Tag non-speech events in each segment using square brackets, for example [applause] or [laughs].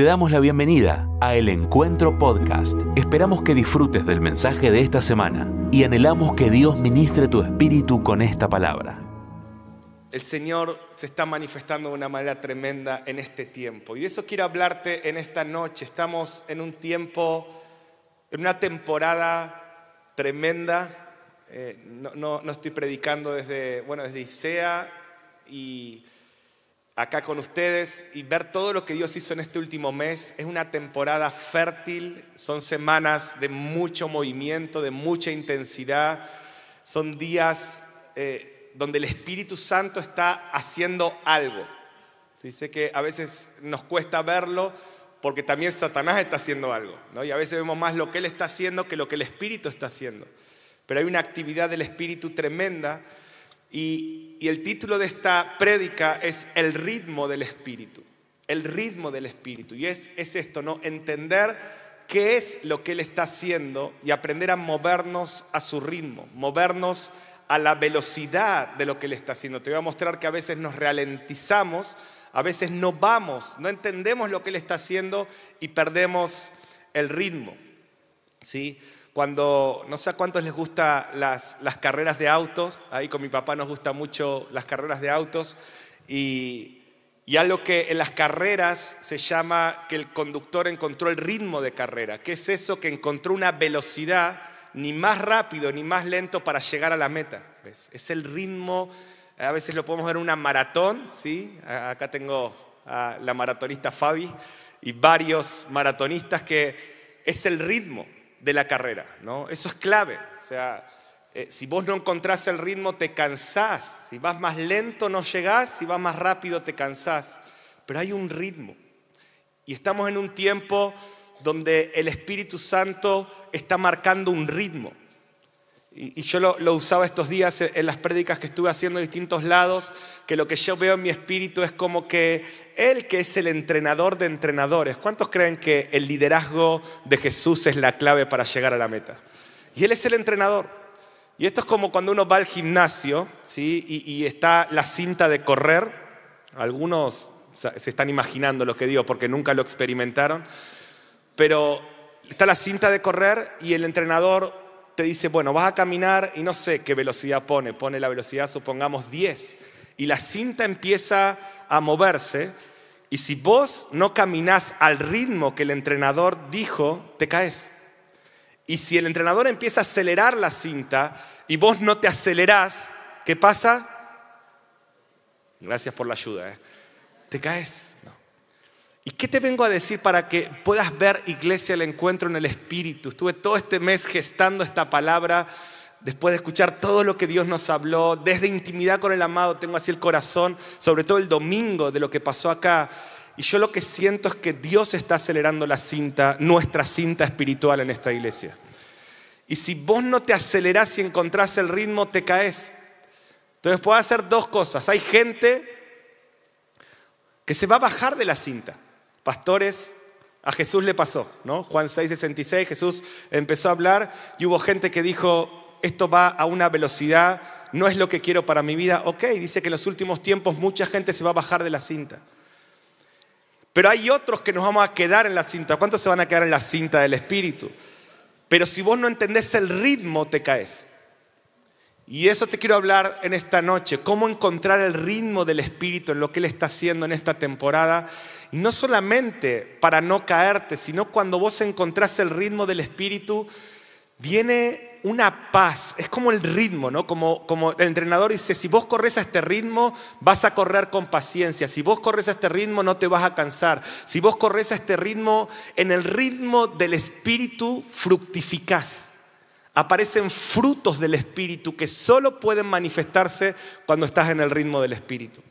Te damos la bienvenida a El Encuentro Podcast. Esperamos que disfrutes del mensaje de esta semana y anhelamos que Dios ministre tu espíritu con esta palabra. El Señor se está manifestando de una manera tremenda en este tiempo. Y de eso quiero hablarte en esta noche. Estamos en un tiempo, en una temporada tremenda. Eh, no, no, estoy predicando desde, bueno, desde Isea y acá con ustedes y ver todo lo que Dios hizo en este último mes. Es una temporada fértil, son semanas de mucho movimiento, de mucha intensidad, son días eh, donde el Espíritu Santo está haciendo algo. ¿Sí? Sé que a veces nos cuesta verlo porque también Satanás está haciendo algo, ¿no? y a veces vemos más lo que Él está haciendo que lo que el Espíritu está haciendo. Pero hay una actividad del Espíritu tremenda y, el título de esta prédica es El ritmo del Espíritu. El ritmo del Espíritu. Y es, es esto, ¿no? Entender qué es lo que Él está haciendo y aprender a movernos a su ritmo, movernos a la velocidad de lo que Él está haciendo. Te voy a mostrar que a veces nos ralentizamos, a veces no vamos, no entendemos lo que Él está haciendo y perdemos el ritmo. ¿Sí? Cuando, no sé a cuántos les gustan las, las carreras de autos, ahí con mi papá nos gustan mucho las carreras de autos, y, y algo que en las carreras se llama que el conductor encontró el ritmo de carrera, que es eso que encontró una velocidad ni más rápido ni más lento para llegar a la meta. Es el ritmo, a veces lo podemos ver en una maratón, ¿sí? acá tengo a la maratonista Fabi y varios maratonistas que es el ritmo de la carrera, ¿no? Eso es clave. O sea, eh, si vos no encontrás el ritmo, te cansás. Si vas más lento, no llegás. Si vas más rápido, te cansás. Pero hay un ritmo. Y estamos en un tiempo donde el Espíritu Santo está marcando un ritmo. Y, yo lo, usaba estos días en las prédicas que estuve haciendo en distintos lados, que lo que yo veo en mi espíritu es como que Él que es el entrenador de entrenadores. ¿Cuántos creen que el liderazgo de Jesús es la clave para llegar a la meta? Y Él es el entrenador. Y esto es como cuando uno va al gimnasio ¿sí? y, y está la cinta de correr. Algunos se están imaginando lo que digo porque nunca lo experimentaron. Pero está la cinta de correr y el entrenador te dice, bueno, vas a caminar y no sé qué velocidad pone, pone la velocidad, supongamos 10, y la cinta empieza a moverse, y si vos no caminás al ritmo que el entrenador dijo, te caes. Y si el entrenador empieza a acelerar la cinta y vos no te acelerás, ¿qué pasa? Gracias por la ayuda. ¿eh? Te caes. ¿Y qué te vengo a decir para que puedas ver, iglesia, el encuentro en el Espíritu? Estuve todo este mes gestando esta palabra después de escuchar todo lo que Dios nos habló, desde intimidad con el amado, tengo así el corazón, sobre todo el domingo de lo que pasó acá. Y yo lo que siento es que Dios está acelerando la cinta, nuestra cinta espiritual en esta iglesia. Y si vos no te acelerás y encontrás el ritmo, te caes. Entonces puedo hacer dos cosas. Hay gente que se va a bajar de la cinta pastores, a Jesús le pasó, ¿no? Juan 6, 66, Jesús empezó a hablar y hubo gente que dijo, esto va a una velocidad, no es lo que quiero para mi vida. Ok, dice que en los últimos tiempos mucha gente se va a bajar de la cinta. Pero hay otros que nos vamos a quedar en la cinta. ¿Cuántos se van a quedar en la cinta del Espíritu? Pero si vos no entendés el ritmo, te caes. Y eso te quiero hablar en esta noche, cómo encontrar el ritmo del Espíritu en lo que Él está haciendo en esta temporada y no solamente para no caerte, sino cuando vos encontrás el ritmo del Espíritu, viene una paz. Es como el ritmo, ¿no? Como, como el entrenador dice, si vos corres a este ritmo, vas a correr con paciencia. Si vos corres a este ritmo, no te vas a cansar. Si vos corres a este ritmo, en el ritmo del Espíritu fructificás. Aparecen frutos del Espíritu que solo pueden manifestarse cuando estás en el ritmo del Espíritu.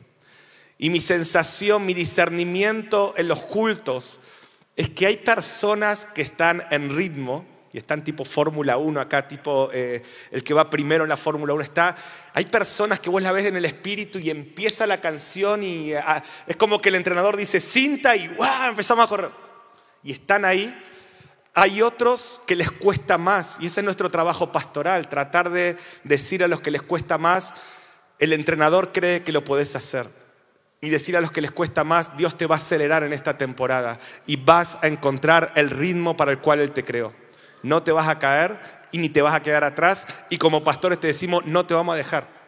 Y mi sensación, mi discernimiento en los cultos es que hay personas que están en ritmo, y están tipo Fórmula 1 acá, tipo eh, el que va primero en la Fórmula 1 está. Hay personas que vos la ves en el espíritu y empieza la canción y ah, es como que el entrenador dice cinta y ¡wow! empezamos a correr. Y están ahí. Hay otros que les cuesta más y ese es nuestro trabajo pastoral, tratar de decir a los que les cuesta más, el entrenador cree que lo podés hacer. y decir a los que les cuesta más, Dios te va a acelerar en esta temporada y vas a encontrar el ritmo para el cual Él te creó. No te vas a caer y ni te vas a quedar atrás y como pastores te decimos, no te vamos a dejar.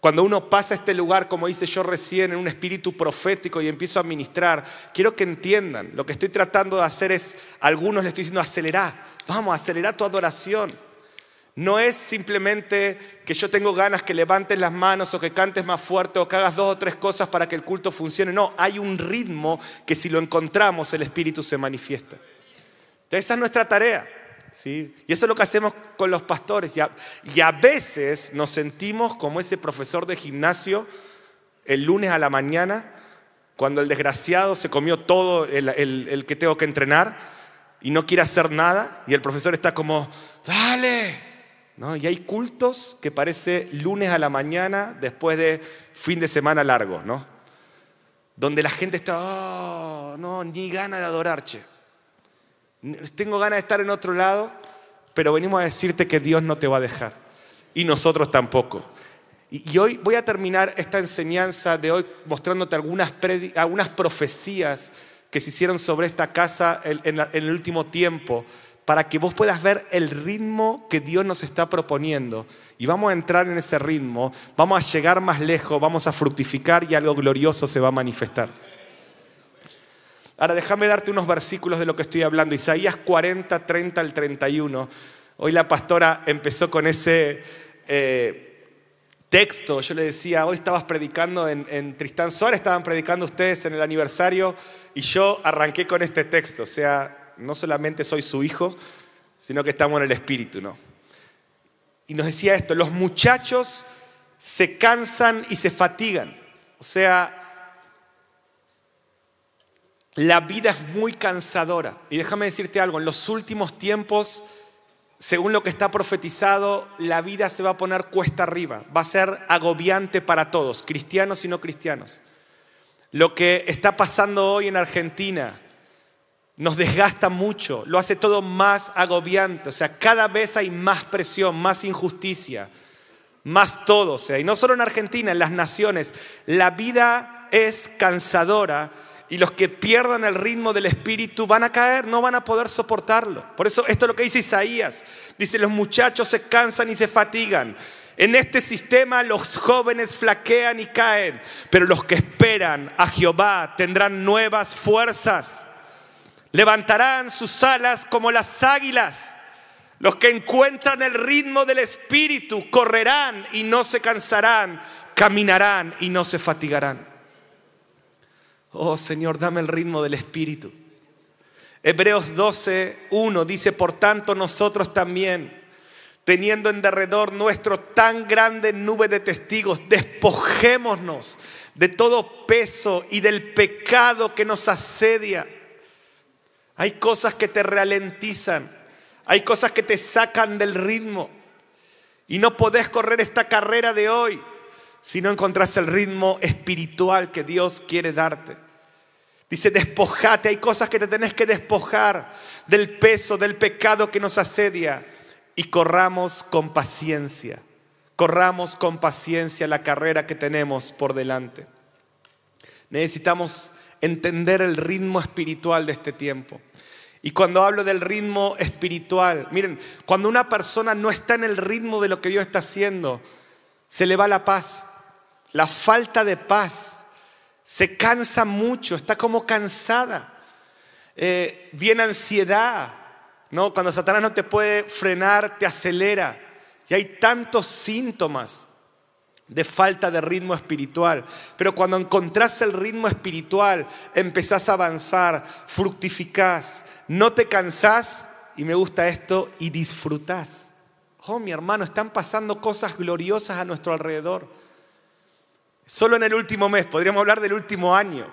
Cuando uno pasa a este lugar, como hice yo recién, en un espíritu profético y empiezo a ministrar, quiero que entiendan, lo que estoy tratando de hacer es, a algunos les estoy diciendo, acelera, vamos, acelera tu adoración. No es simplemente que yo tengo ganas que levantes las manos o que cantes más fuerte o que hagas dos o tres cosas para que el culto funcione. No, hay un ritmo que si lo encontramos el Espíritu se manifiesta. Entonces esa es nuestra tarea. ¿Sí? Y eso es lo que hacemos con los pastores. Y a, y a veces nos sentimos como ese profesor de gimnasio el lunes a la mañana, cuando el desgraciado se comió todo el, el que tengo que entrenar y no quiere hacer nada. Y el profesor está como, dale, y hay cultos que parece lunes a la mañana después de fin de semana largo, ¿no? Donde la gente está, oh, no, ni gana de adorar, che. Tengo ganas de estar en otro lado, pero venimos a decirte que Dios no te va a dejar. Y nosotros tampoco. Y, hoy voy a terminar esta enseñanza de hoy mostrándote algunas, profecías que se hicieron sobre esta casa en el último tiempo para que vos puedas ver el ritmo que Dios nos está proponiendo. Y vamos a entrar en ese ritmo, vamos a llegar más lejos, vamos a fructificar y algo glorioso se va a manifestar. Ahora déjame darte unos versículos de lo que estoy hablando. Isaías 40, 30 al 31. Hoy la pastora empezó con ese eh, texto. Yo le decía, hoy estabas predicando en, en Tristán Suárez, estaban predicando ustedes en el aniversario y yo arranqué con este texto. O sea, no solamente soy su hijo, sino que estamos en el espíritu, ¿no? Y nos decía esto, los muchachos se cansan y se fatigan. O sea, la vida es muy cansadora. Y déjame decirte algo, en los últimos tiempos, según lo que está profetizado, la vida se va a poner cuesta arriba. Va a ser agobiante para todos, cristianos y no cristianos. Lo que está pasando hoy en Argentina, nos desgasta mucho, lo hace todo más agobiante, o sea, cada vez hay más presión, más injusticia, más todo, o sea, y no solo en Argentina, en las naciones, la vida es cansadora y los que pierdan el ritmo del espíritu van a caer, no van a poder soportarlo. Por eso esto es lo que dice Isaías, dice, los muchachos se cansan y se fatigan. En este sistema los jóvenes flaquean y caen, pero los que esperan a Jehová tendrán nuevas fuerzas. Levantarán sus alas como las águilas. Los que encuentran el ritmo del Espíritu correrán y no se cansarán, caminarán y no se fatigarán. Oh Señor, dame el ritmo del Espíritu. Hebreos 12, 1 dice, por tanto nosotros también, teniendo en derredor nuestro tan grande nube de testigos, despojémonos de todo peso y del pecado que nos asedia hay cosas que te ralentizan. Hay cosas que te sacan del ritmo. Y no podés correr esta carrera de hoy si no encontrás el ritmo espiritual que Dios quiere darte. Dice, despojate. Hay cosas que te tenés que despojar del peso, del pecado que nos asedia. Y corramos con paciencia. Corramos con paciencia la carrera que tenemos por delante. Necesitamos entender el ritmo espiritual de este tiempo. Y cuando hablo del ritmo espiritual, miren, cuando una persona no está en el ritmo de lo que Dios está haciendo, se le va la paz, la falta de paz, se cansa mucho, está como cansada, eh, viene ansiedad, ¿no? Cuando Satanás no te puede frenar, te acelera. Y hay tantos síntomas de falta de ritmo espiritual. Pero cuando encontrás el ritmo espiritual, empezás a avanzar, fructificás, no te cansás, y me gusta esto, y disfrutás. Mi hermano, están pasando cosas gloriosas a nuestro alrededor. Solo en el último mes, podríamos hablar del último año,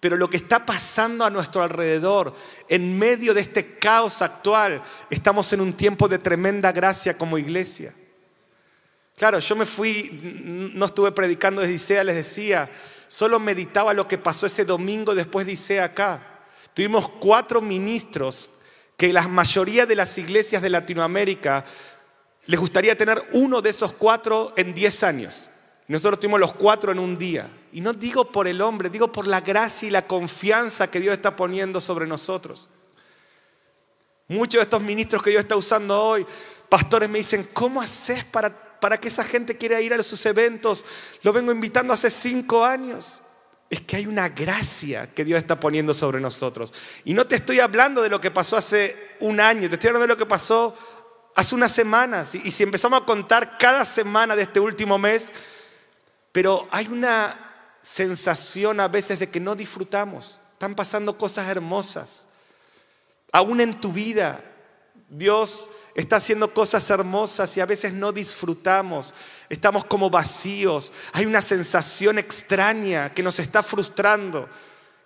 pero lo que está pasando a nuestro alrededor, en medio de este caos actual, estamos en un tiempo de tremenda gracia como iglesia. Claro, yo me fui, no estuve predicando desde Isea, les decía, solo meditaba lo que pasó ese domingo después de Isea acá. Tuvimos cuatro ministros que la mayoría de las iglesias de Latinoamérica les gustaría tener uno de esos cuatro en diez años. Nosotros tuvimos los cuatro en un día. Y no digo por el hombre, digo por la gracia y la confianza que Dios está poniendo sobre nosotros. Muchos de estos ministros que Dios está usando hoy, pastores me dicen, ¿cómo haces para, para que esa gente quiera ir a sus eventos? Lo vengo invitando hace cinco años. Es que hay una gracia que Dios está poniendo sobre nosotros. Y no te estoy hablando de lo que pasó hace un año, te estoy hablando de lo que pasó hace unas semanas. Y si empezamos a contar cada semana de este último mes, pero hay una sensación a veces de que no disfrutamos. Están pasando cosas hermosas. Aún en tu vida, Dios está haciendo cosas hermosas y a veces no disfrutamos. Estamos como vacíos. Hay una sensación extraña que nos está frustrando.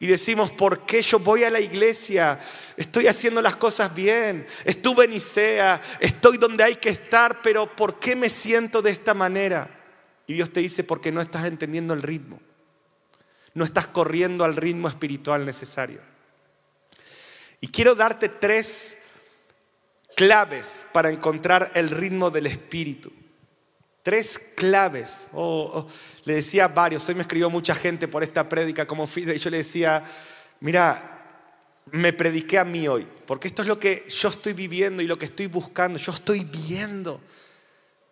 Y decimos, ¿por qué yo voy a la iglesia? Estoy haciendo las cosas bien. Estuve en Isea. Estoy donde hay que estar. Pero ¿por qué me siento de esta manera? Y Dios te dice, porque no estás entendiendo el ritmo. No estás corriendo al ritmo espiritual necesario. Y quiero darte tres claves para encontrar el ritmo del espíritu. Tres claves. Oh, oh, Le decía a varios, hoy me escribió mucha gente por esta prédica como Fide y yo le decía, mira, me prediqué a mí hoy, porque esto es lo que yo estoy viviendo y lo que estoy buscando. Yo estoy viendo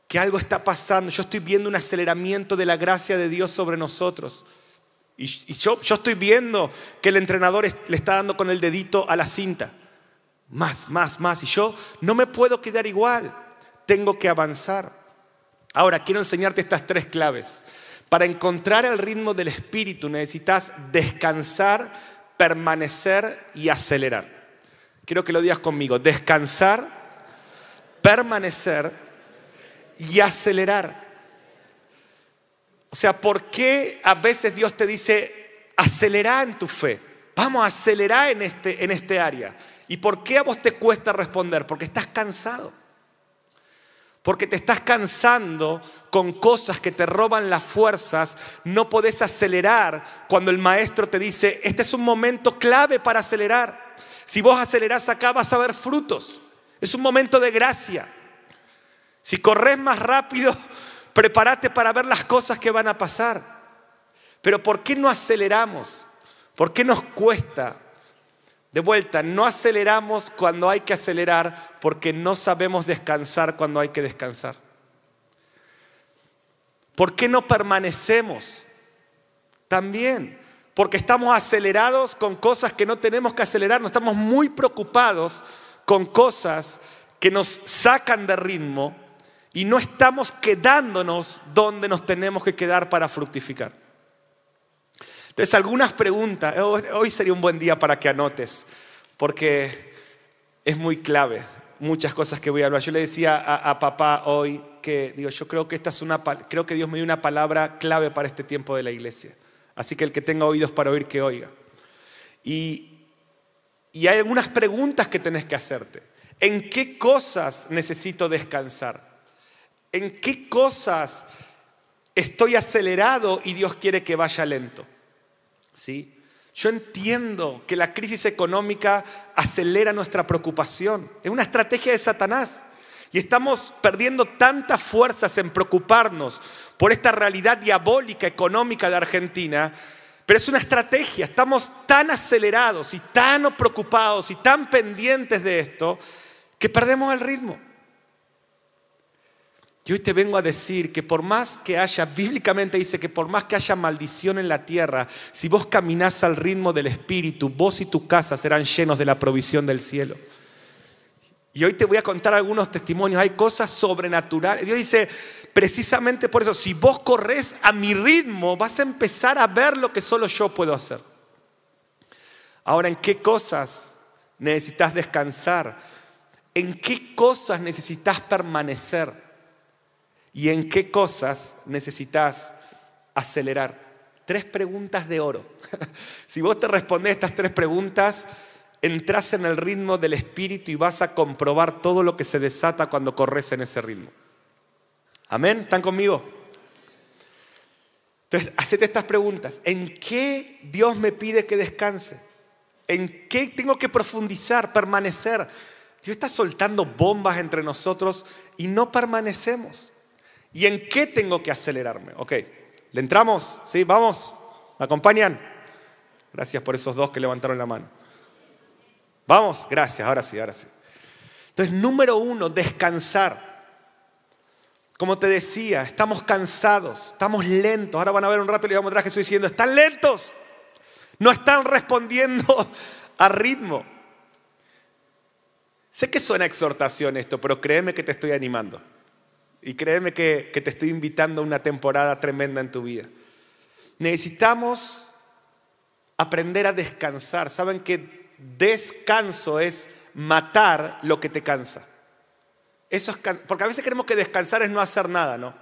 que algo está pasando, yo estoy viendo un aceleramiento de la gracia de Dios sobre nosotros. Y, yo, yo estoy viendo que el entrenador le está dando con el dedito a la cinta. Más, más, más. Y yo no me puedo quedar igual. Tengo que avanzar. Ahora, quiero enseñarte estas tres claves. Para encontrar el ritmo del espíritu necesitas descansar, permanecer y acelerar. Quiero que lo digas conmigo. Descansar, permanecer y acelerar. O sea, ¿por qué a veces Dios te dice, acelera en tu fe? Vamos a acelerar en este, en este área. ¿Y por qué a vos te cuesta responder? Porque estás cansado. Porque te estás cansando con cosas que te roban las fuerzas. No podés acelerar cuando el maestro te dice, este es un momento clave para acelerar. Si vos acelerás acá vas a ver frutos. Es un momento de gracia. Si corres más rápido, [laughs] prepárate para ver las cosas que van a pasar. Pero ¿por qué no aceleramos? ¿Por qué nos cuesta? De vuelta, no aceleramos cuando hay que acelerar porque no sabemos descansar cuando hay que descansar. ¿Por qué no permanecemos? También, porque estamos acelerados con cosas que no tenemos que acelerar, no estamos muy preocupados con cosas que nos sacan de ritmo y no estamos quedándonos donde nos tenemos que quedar para fructificar. Entonces, algunas preguntas, hoy sería un buen día para que anotes, porque es muy clave muchas cosas que voy a hablar. Yo le decía a, papá hoy que, digo, yo creo que esta es una, creo que Dios me dio una palabra clave para este tiempo de la iglesia. Así que el que tenga oídos para oír, que oiga. Y, y hay algunas preguntas que tenés que hacerte. ¿En qué cosas necesito descansar? ¿En qué cosas estoy acelerado y Dios quiere que vaya lento? ¿Sí? Yo entiendo que la crisis económica acelera nuestra preocupación. Es una estrategia de Satanás. Y estamos perdiendo tantas fuerzas en preocuparnos por esta realidad diabólica económica de Argentina. Pero es una estrategia. Estamos tan acelerados y tan preocupados y tan pendientes de esto que perdemos el ritmo. Y hoy te vengo a decir que por más que haya, bíblicamente dice que por más que haya maldición en la tierra, si vos caminás al ritmo del Espíritu, vos y tu casa serán llenos de la provisión del cielo. Y hoy te voy a contar algunos testimonios, hay cosas sobrenaturales. Dios dice, precisamente por eso, si vos corres a mi ritmo, vas a empezar a ver lo que solo yo puedo hacer. Ahora, ¿en qué cosas necesitas descansar? ¿En qué cosas necesitas permanecer? ¿Y en qué cosas necesitas acelerar? Tres preguntas de oro. [laughs] si vos te respondes estas tres preguntas, entras en el ritmo del espíritu y vas a comprobar todo lo que se desata cuando corres en ese ritmo. Amén, ¿están conmigo? Entonces, hacete estas preguntas. ¿En qué Dios me pide que descanse? ¿En qué tengo que profundizar, permanecer? Dios está soltando bombas entre nosotros y no permanecemos. ¿Y en qué tengo que acelerarme? Ok, ¿le entramos? ¿Sí? ¿Vamos? ¿Me acompañan? Gracias por esos dos que levantaron la mano. Vamos, gracias, ahora sí, ahora sí. Entonces, número uno, descansar. Como te decía, estamos cansados, estamos lentos. Ahora van a ver un rato y le vamos a mostrar a Jesús diciendo, están lentos. No están respondiendo a ritmo. Sé que suena exhortación esto, pero créeme que te estoy animando. Y créeme que, te estoy invitando a una temporada tremenda en tu vida. Necesitamos aprender a descansar. Saben que descanso es matar lo que te cansa. Eso es porque a veces creemos que descansar es no hacer nada, ¿no?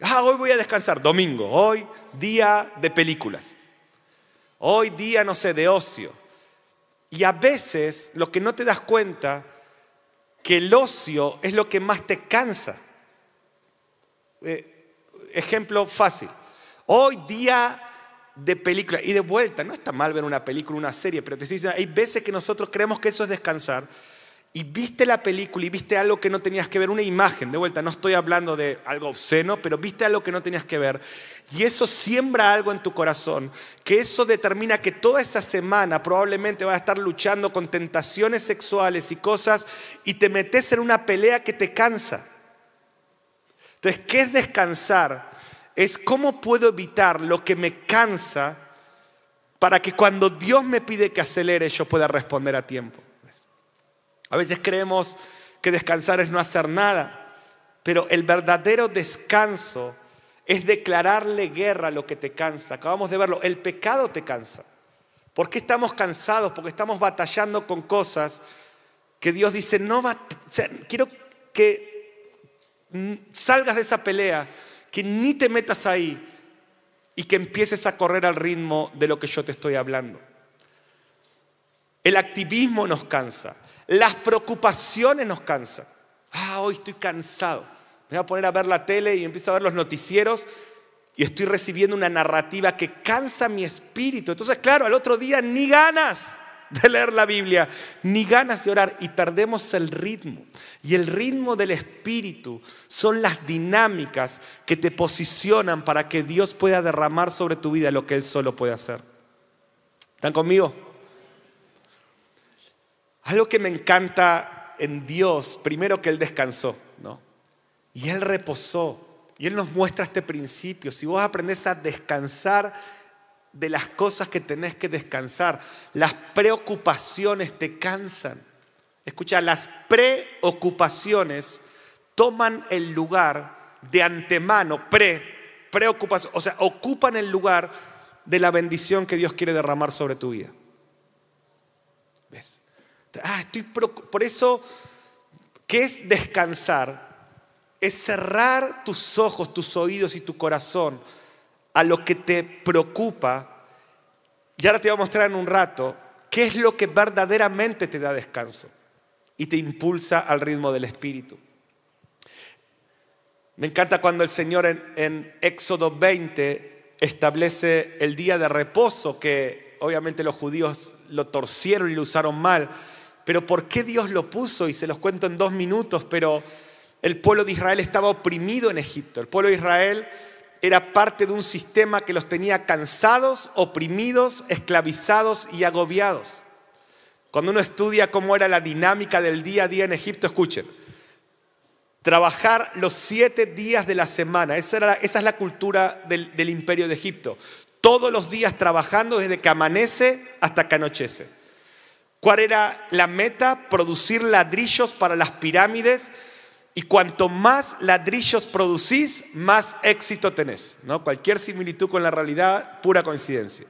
Ah, hoy voy a descansar, domingo, hoy día de películas. Hoy día, no sé, de ocio. Y a veces lo que no te das cuenta, que el ocio es lo que más te cansa. Eh, ejemplo fácil. Hoy día de película y de vuelta, no está mal ver una película, una serie, pero te dicen, hay veces que nosotros creemos que eso es descansar y viste la película y viste algo que no tenías que ver, una imagen, de vuelta, no estoy hablando de algo obsceno, pero viste algo que no tenías que ver y eso siembra algo en tu corazón, que eso determina que toda esa semana probablemente vas a estar luchando con tentaciones sexuales y cosas y te metes en una pelea que te cansa. Entonces, ¿qué es descansar? es cómo puedo evitar lo que me cansa para que cuando Dios me pide que acelere yo pueda responder a tiempo. A veces creemos que descansar es no hacer nada, pero el verdadero descanso es declararle guerra a lo que te cansa. Acabamos de verlo, el pecado te cansa. ¿Por qué estamos cansados? Porque estamos batallando con cosas que Dios dice, no va, quiero que salgas de esa pelea que ni te metas ahí y que empieces a correr al ritmo de lo que yo te estoy hablando. El activismo nos cansa, las preocupaciones nos cansan. Ah, hoy estoy cansado. Me voy a poner a ver la tele y empiezo a ver los noticieros y estoy recibiendo una narrativa que cansa mi espíritu. Entonces, claro, al otro día ni ganas de leer la Biblia, ni ganas de orar y perdemos el ritmo. Y el ritmo del Espíritu son las dinámicas que te posicionan para que Dios pueda derramar sobre tu vida lo que Él solo puede hacer. ¿Están conmigo? Algo que me encanta en Dios, primero que Él descansó, ¿no? Y Él reposó. Y Él nos muestra este principio. Si vos aprendés a descansar de las cosas que tenés que descansar. Las preocupaciones te cansan. Escucha, las preocupaciones toman el lugar de antemano, pre, preocupación, o sea, ocupan el lugar de la bendición que Dios quiere derramar sobre tu vida. ¿Ves? Ah, estoy por eso, ¿qué es descansar? Es cerrar tus ojos, tus oídos y tu corazón a lo que te preocupa. Y ahora te voy a mostrar en un rato qué es lo que verdaderamente te da descanso y te impulsa al ritmo del Espíritu. Me encanta cuando el Señor en, en, Éxodo 20 establece el día de reposo, que obviamente los judíos lo torcieron y lo usaron mal, pero ¿por qué Dios lo puso? Y se los cuento en dos minutos, pero el pueblo de Israel estaba oprimido en Egipto. El pueblo de Israel era parte de un sistema que los tenía cansados, oprimidos, esclavizados y agobiados. Cuando uno estudia cómo era la dinámica del día a día en Egipto, escuchen, trabajar los siete días de la semana, esa, es la cultura del, del imperio de Egipto, todos los días trabajando desde que amanece hasta que anochece. ¿Cuál era la meta? Producir ladrillos para las pirámides y cuanto más ladrillos producís, más éxito tenés. ¿no? Cualquier similitud con la realidad, pura coincidencia.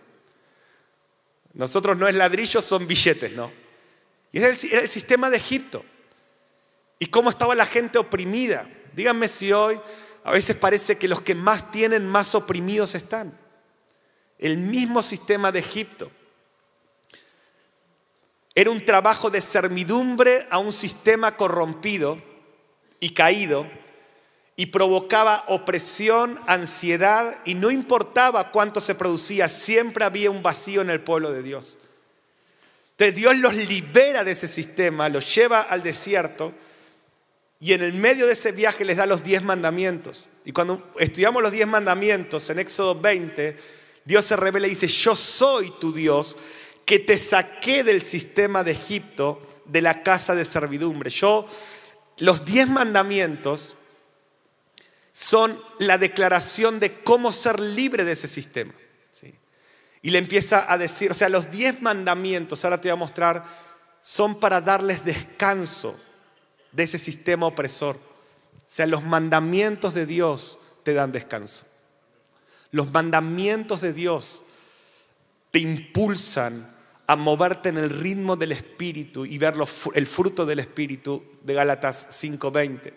Nosotros no es ladrillos, son billetes, ¿no? Y era el, era el sistema de Egipto. Y cómo estaba la gente oprimida. Díganme si hoy a veces parece que los que más tienen, más oprimidos están. El mismo sistema de Egipto. Era un trabajo de servidumbre a un sistema corrompido y caído y provocaba opresión, ansiedad y no importaba cuánto se producía, siempre había un vacío en el pueblo de Dios. Entonces Dios los libera de ese sistema, los lleva al desierto y en el medio de ese viaje les da los diez mandamientos. Y cuando estudiamos los diez mandamientos en Éxodo 20, Dios se revela y dice, yo soy tu Dios que te saqué del sistema de Egipto, de la casa de servidumbre. Yo, los diez mandamientos son la declaración de cómo ser libre de ese sistema. Y le empieza a decir, o sea, los diez mandamientos, ahora te voy a mostrar, son para darles descanso de ese sistema opresor. O sea, los mandamientos de Dios te dan descanso. Los mandamientos de Dios te impulsan a moverte en el ritmo del Espíritu y ver el fruto del Espíritu de Gálatas 5:20.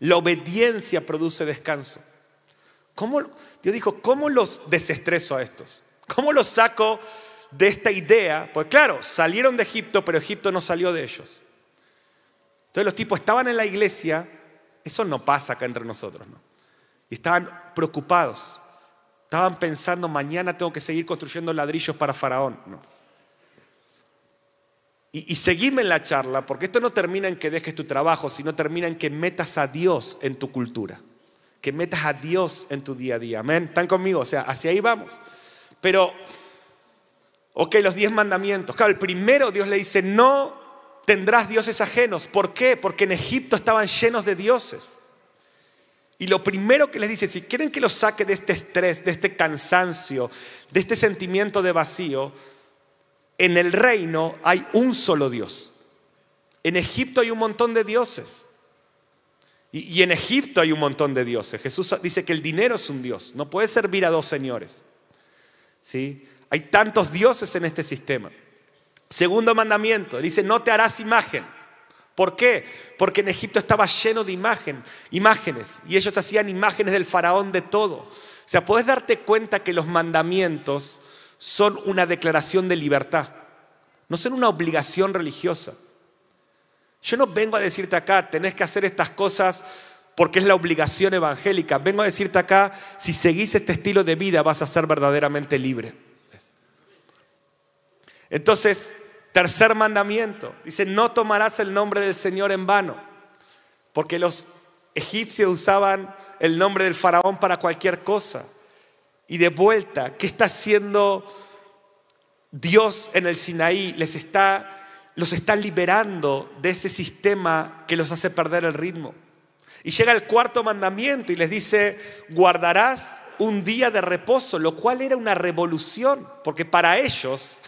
La obediencia produce descanso. ¿Cómo, Dios dijo, ¿cómo los desestreso a estos? ¿Cómo los saco de esta idea? Pues claro, salieron de Egipto, pero Egipto no salió de ellos. Entonces los tipos estaban en la iglesia, eso no pasa acá entre nosotros, ¿no? Y estaban preocupados. Estaban pensando, mañana tengo que seguir construyendo ladrillos para Faraón. ¿no? Y, y seguirme en la charla, porque esto no termina en que dejes tu trabajo, sino termina en que metas a Dios en tu cultura que metas a Dios en tu día a día. Amén. ¿Están conmigo? O sea, hacia ahí vamos. Pero, ok, los diez mandamientos. Claro, el primero Dios le dice, no tendrás dioses ajenos. ¿Por qué? Porque en Egipto estaban llenos de dioses. Y lo primero que les dice, si quieren que los saque de este estrés, de este cansancio, de este sentimiento de vacío, en el reino hay un solo Dios. En Egipto hay un montón de dioses. Y, en Egipto hay un montón de dioses. Jesús dice que el dinero es un dios. No puede servir a dos señores. ¿Sí? Hay tantos dioses en este sistema. Segundo mandamiento, dice, no te harás imagen. ¿Por qué? Porque en Egipto estaba lleno de imagen, imágenes y ellos hacían imágenes del faraón de todo. O sea, puedes darte cuenta que los mandamientos son una declaración de libertad, no son una obligación religiosa. Yo no vengo a decirte acá, tenés que hacer estas cosas porque es la obligación evangélica. Vengo a decirte acá, si seguís este estilo de vida vas a ser verdaderamente libre. Entonces, tercer mandamiento, dice, no tomarás el nombre del Señor en vano, porque los egipcios usaban el nombre del faraón para cualquier cosa. Y de vuelta, ¿qué está haciendo Dios en el Sinaí? Les está los está liberando de ese sistema que los hace perder el ritmo. Y llega el cuarto mandamiento y les dice, guardarás un día de reposo, lo cual era una revolución, porque para ellos,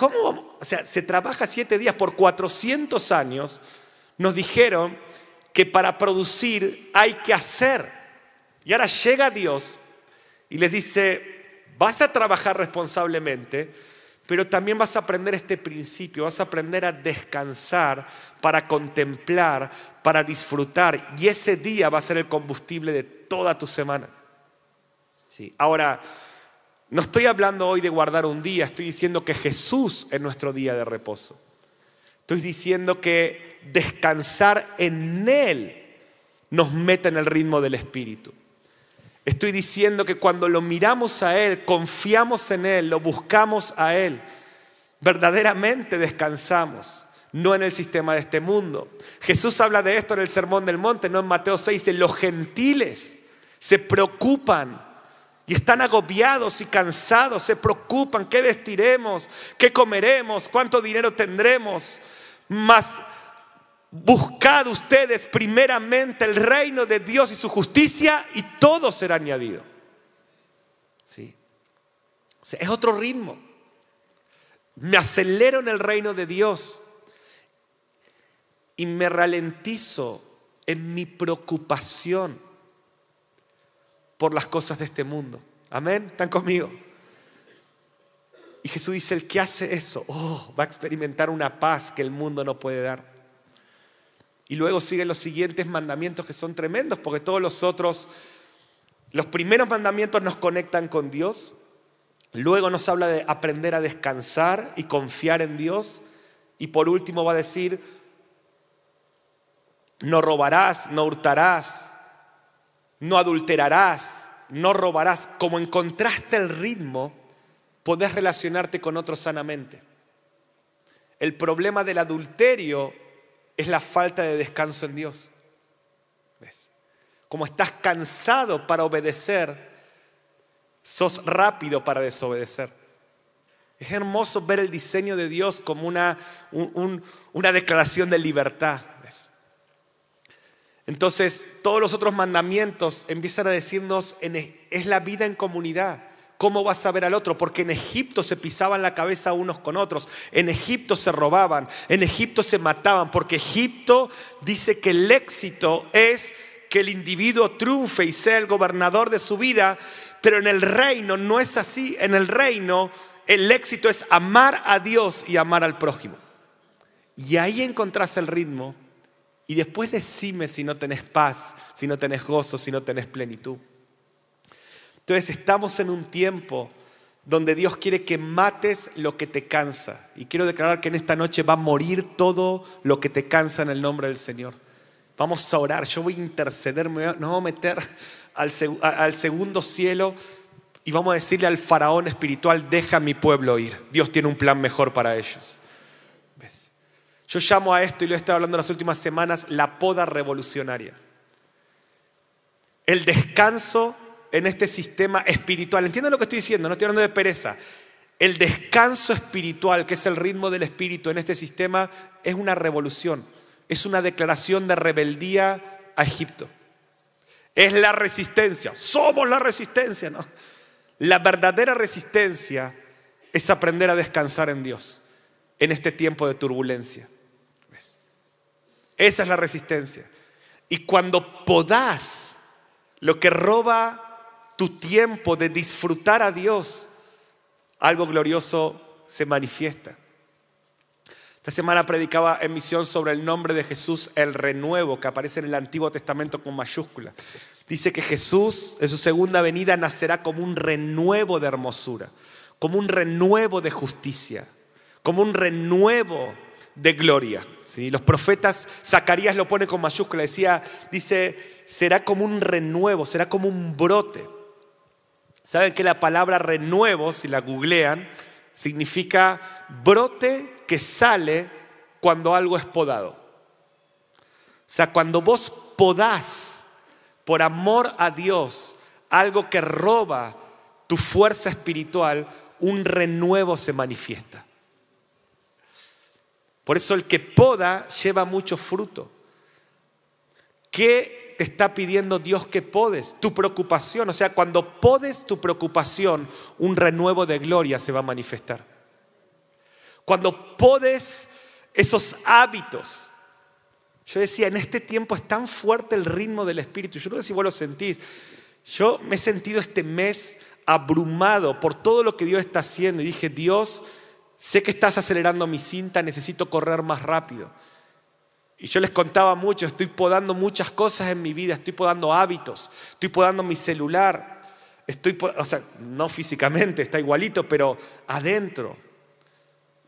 ¿cómo? O sea, se trabaja siete días por 400 años, nos dijeron que para producir hay que hacer. Y ahora llega Dios y les dice, vas a trabajar responsablemente, pero también vas a aprender este principio, vas a aprender a descansar para contemplar, para disfrutar. Y ese día va a ser el combustible de toda tu semana. Sí. Ahora, no estoy hablando hoy de guardar un día, estoy diciendo que Jesús es nuestro día de reposo. Estoy diciendo que descansar en Él nos mete en el ritmo del Espíritu. Estoy diciendo que cuando lo miramos a Él, confiamos en Él, lo buscamos a Él, verdaderamente descansamos, no en el sistema de este mundo. Jesús habla de esto en el Sermón del Monte, no en Mateo 6, dice, los gentiles se preocupan y están agobiados y cansados, se preocupan, ¿qué vestiremos? ¿Qué comeremos? ¿Cuánto dinero tendremos? Más Buscad ustedes primeramente el reino de Dios y su justicia y todo será añadido. ¿Sí? Es otro ritmo. Me acelero en el reino de Dios y me ralentizo en mi preocupación por las cosas de este mundo. Amén. ¿Están conmigo? Y Jesús dice, el que hace eso, oh, va a experimentar una paz que el mundo no puede dar. Y luego siguen los siguientes mandamientos que son tremendos, porque todos los otros, los primeros mandamientos nos conectan con Dios, luego nos habla de aprender a descansar y confiar en Dios, y por último va a decir, no robarás, no hurtarás, no adulterarás, no robarás. Como encontraste el ritmo, podés relacionarte con otros sanamente. El problema del adulterio es la falta de descanso en Dios. ¿Ves? Como estás cansado para obedecer sos rápido para desobedecer. Es hermoso ver el diseño de Dios como una, una declaración de libertad. Entonces, todos los otros mandamientos empiezan a decirnos, es la vida en comunidad. ¿Cómo vas a ver al otro? Porque en Egipto se pisaban la cabeza unos con otros, en Egipto se robaban, en Egipto se mataban, porque Egipto dice que el éxito es que el individuo triunfe y sea el gobernador de su vida, pero en el reino no es así. En el reino el éxito es amar a Dios y amar al prójimo. Y ahí encontrás el ritmo. Y después decime si no tenés paz, si no tenés gozo, si no tenés plenitud. Entonces estamos en un tiempo donde Dios quiere que mates lo que te cansa. Y quiero declarar que en esta noche va a morir todo lo que te cansa en el nombre del Señor. Vamos a orar, yo voy a interceder, nos vamos a meter al, al segundo cielo y vamos a decirle al faraón espiritual, deja a mi pueblo ir. Dios tiene un plan mejor para ellos. ¿Ves? Yo llamo a esto, y lo he estado hablando en las últimas semanas, la poda revolucionaria. El descanso en este sistema espiritual. ¿Entienden lo que estoy diciendo? No estoy hablando de pereza. El descanso espiritual, que es el ritmo del espíritu en este sistema, es una revolución es una declaración de rebeldía a Egipto. Es la resistencia. Somos la resistencia. La verdadera resistencia es aprender a descansar en Dios en este tiempo de turbulencia. Esa es la resistencia. Y cuando podás, lo que roba tu tiempo de disfrutar a Dios, algo glorioso se manifiesta. Esta semana predicaba en misión sobre el nombre de Jesús, el renuevo, que aparece en el Antiguo Testamento con mayúscula. Dice que Jesús en su segunda venida nacerá como un renuevo de hermosura, como un renuevo de justicia, como un renuevo de gloria. ¿sí? Los profetas, Zacarías lo pone con mayúscula, decía, dice, será como un renuevo, será como un brote. ¿Saben que la palabra renuevo, si la googlean, significa brote que sale cuando algo es podado. O sea, cuando vos podás por amor a Dios algo que roba tu fuerza espiritual, un renuevo se manifiesta. Por eso el que poda lleva mucho fruto. ¿Qué te está pidiendo Dios que podes? Tu preocupación. O sea, cuando podes tu preocupación, un renuevo de gloria se va a manifestar. Cuando podes esos hábitos. Yo decía, en este tiempo es tan fuerte el ritmo del Espíritu. Yo no sé si vos lo sentís. Yo me he sentido este mes abrumado por todo lo que Dios está haciendo. Y dije, Dios, sé que estás acelerando mi cinta, necesito correr más rápido. Y yo les contaba mucho, estoy podando muchas cosas en mi vida, estoy podando hábitos, estoy podando mi celular, estoy, o sea, no físicamente, está igualito, pero adentro.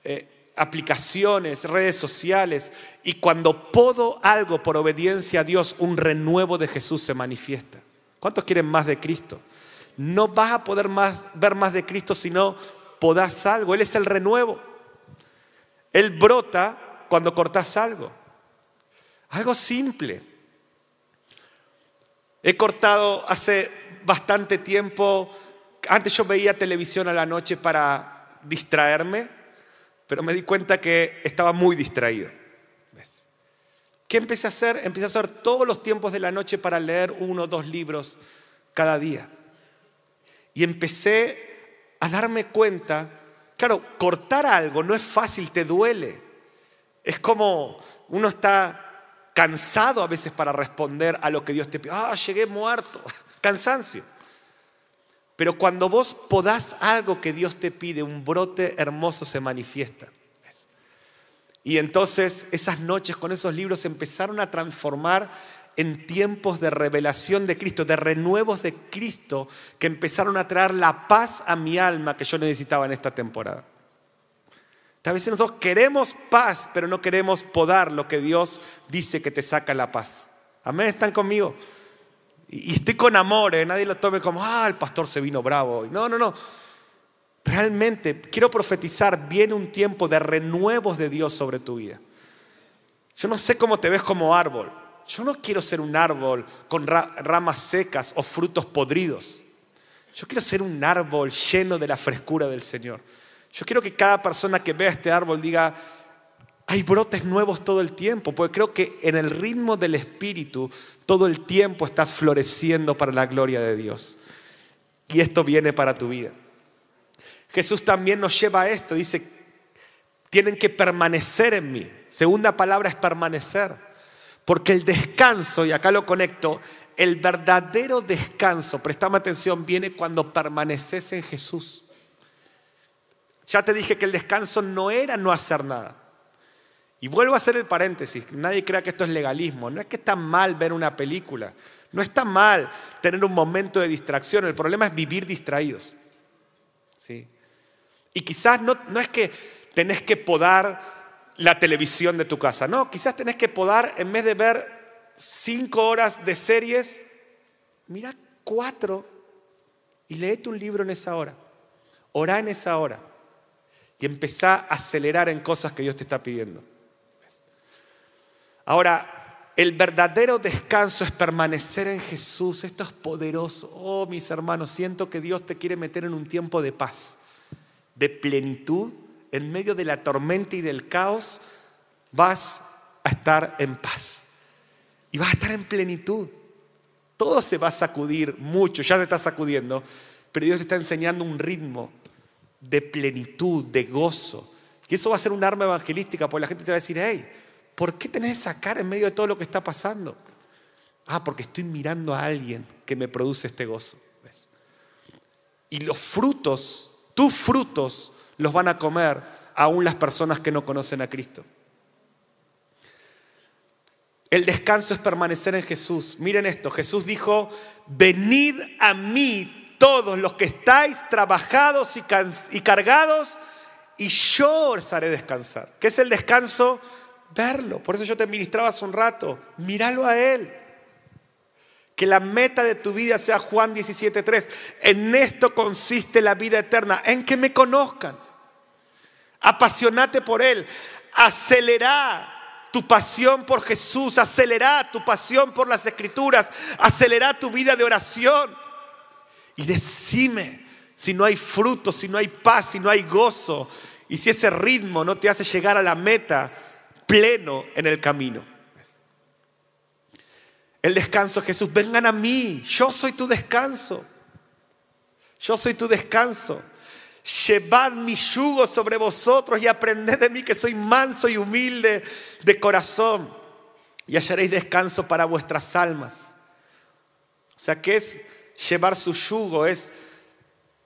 Eh, aplicaciones, redes sociales, y cuando podo algo por obediencia a Dios, un renuevo de Jesús se manifiesta. ¿Cuántos quieren más de Cristo? No vas a poder más, ver más de Cristo si no podás algo. Él es el renuevo. Él brota cuando cortás algo. Algo simple. He cortado hace bastante tiempo, antes yo veía televisión a la noche para distraerme pero me di cuenta que estaba muy distraído. ¿Qué empecé a hacer? Empecé a hacer todos los tiempos de la noche para leer uno o dos libros cada día. Y empecé a darme cuenta, claro, cortar algo no es fácil, te duele. Es como uno está cansado a veces para responder a lo que Dios te pide. Ah, llegué muerto. [laughs] Cansancio. Pero cuando vos podás algo que Dios te pide, un brote hermoso se manifiesta. Y entonces esas noches con esos libros empezaron a transformar en tiempos de revelación de Cristo, de renuevos de Cristo, que empezaron a traer la paz a mi alma que yo necesitaba en esta temporada. A veces nosotros queremos paz, pero no queremos podar lo que Dios dice que te saca la paz. Amén, ¿están conmigo? Y estoy con amor, ¿eh? nadie lo tome como, ah, el pastor se vino bravo. No, no, no. Realmente quiero profetizar, viene un tiempo de renuevos de Dios sobre tu vida. Yo no sé cómo te ves como árbol. Yo no quiero ser un árbol con ramas secas o frutos podridos. Yo quiero ser un árbol lleno de la frescura del Señor. Yo quiero que cada persona que vea este árbol diga, hay brotes nuevos todo el tiempo, porque creo que en el ritmo del Espíritu todo el tiempo estás floreciendo para la gloria de Dios. Y esto viene para tu vida. Jesús también nos lleva a esto, dice, tienen que permanecer en mí. Segunda palabra es permanecer, porque el descanso, y acá lo conecto, el verdadero descanso, prestame atención, viene cuando permaneces en Jesús. Ya te dije que el descanso no era no hacer nada. Y vuelvo a hacer el paréntesis, nadie crea que esto es legalismo. No es que está mal ver una película, no está mal tener un momento de distracción, el problema es vivir distraídos. ¿Sí? Y quizás no, no es que tenés que podar la televisión de tu casa, no, quizás tenés que podar, en vez de ver cinco horas de series, mira cuatro y léete un libro en esa hora, orá en esa hora y empezá a acelerar en cosas que Dios te está pidiendo. Ahora, el verdadero descanso es permanecer en Jesús. Esto es poderoso. Oh, mis hermanos, siento que Dios te quiere meter en un tiempo de paz, de plenitud. En medio de la tormenta y del caos, vas a estar en paz. Y vas a estar en plenitud. Todo se va a sacudir mucho, ya se está sacudiendo, pero Dios está enseñando un ritmo de plenitud, de gozo. Y eso va a ser un arma evangelística, porque la gente te va a decir, hey, ¿Por qué tenés esa cara en medio de todo lo que está pasando? Ah, porque estoy mirando a alguien que me produce este gozo. Y los frutos, tus frutos, los van a comer aún las personas que no conocen a Cristo. El descanso es permanecer en Jesús. Miren esto, Jesús dijo, venid a mí todos los que estáis trabajados y, cargados, y yo os haré descansar. ¿Qué es el descanso? verlo. Por eso yo te ministraba hace un rato. Míralo a Él. Que la meta de tu vida sea Juan 17.3. En esto consiste la vida eterna, en que me conozcan. Apasionate por Él. Acelera tu pasión por Jesús. Acelera tu pasión por las escrituras. Acelera tu vida de oración. Y decime si no hay fruto, si no hay paz, si no hay gozo. Y si ese ritmo no te hace llegar a la meta, pleno en el camino. El descanso, Jesús, vengan a mí, yo soy tu descanso. Yo soy tu descanso. Llevad mi yugo sobre vosotros y aprended de mí que soy manso y humilde de corazón y hallaréis descanso para vuestras almas. O sea, ¿qué es llevar su yugo? Es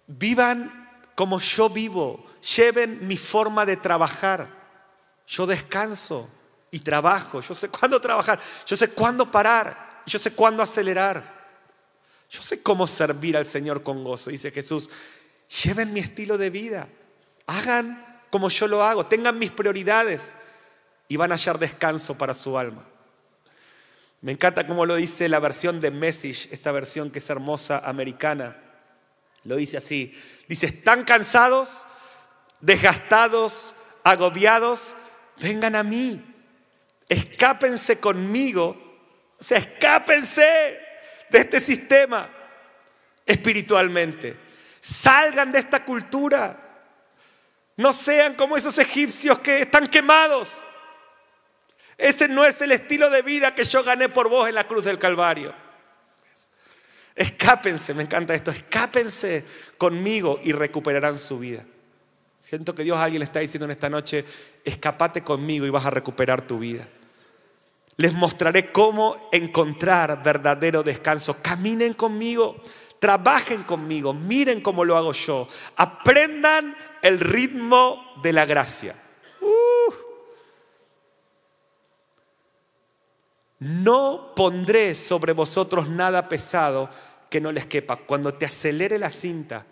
vivan como yo vivo, lleven mi forma de trabajar. Yo descanso y trabajo. Yo sé cuándo trabajar. Yo sé cuándo parar. Yo sé cuándo acelerar. Yo sé cómo servir al Señor con gozo. Dice Jesús, lleven mi estilo de vida. Hagan como yo lo hago. Tengan mis prioridades. Y van a hallar descanso para su alma. Me encanta cómo lo dice la versión de Message, esta versión que es hermosa americana. Lo dice así. Dice, están cansados, desgastados, agobiados vengan a mí, escápense conmigo, o sea, escápense de este sistema espiritualmente, salgan de esta cultura, no sean como esos egipcios que están quemados. Ese no es el estilo de vida que yo gané por vos en la cruz del Calvario. Escápense, me encanta esto, escápense conmigo y recuperarán su vida. Siento que Dios a alguien le está diciendo en esta noche, escapate conmigo y vas a recuperar tu vida. Les mostraré cómo encontrar verdadero descanso. Caminen conmigo, trabajen conmigo, miren cómo lo hago yo. Aprendan el ritmo de la gracia. Uh. No pondré sobre vosotros nada pesado que no les quepa. Cuando te acelere la cinta,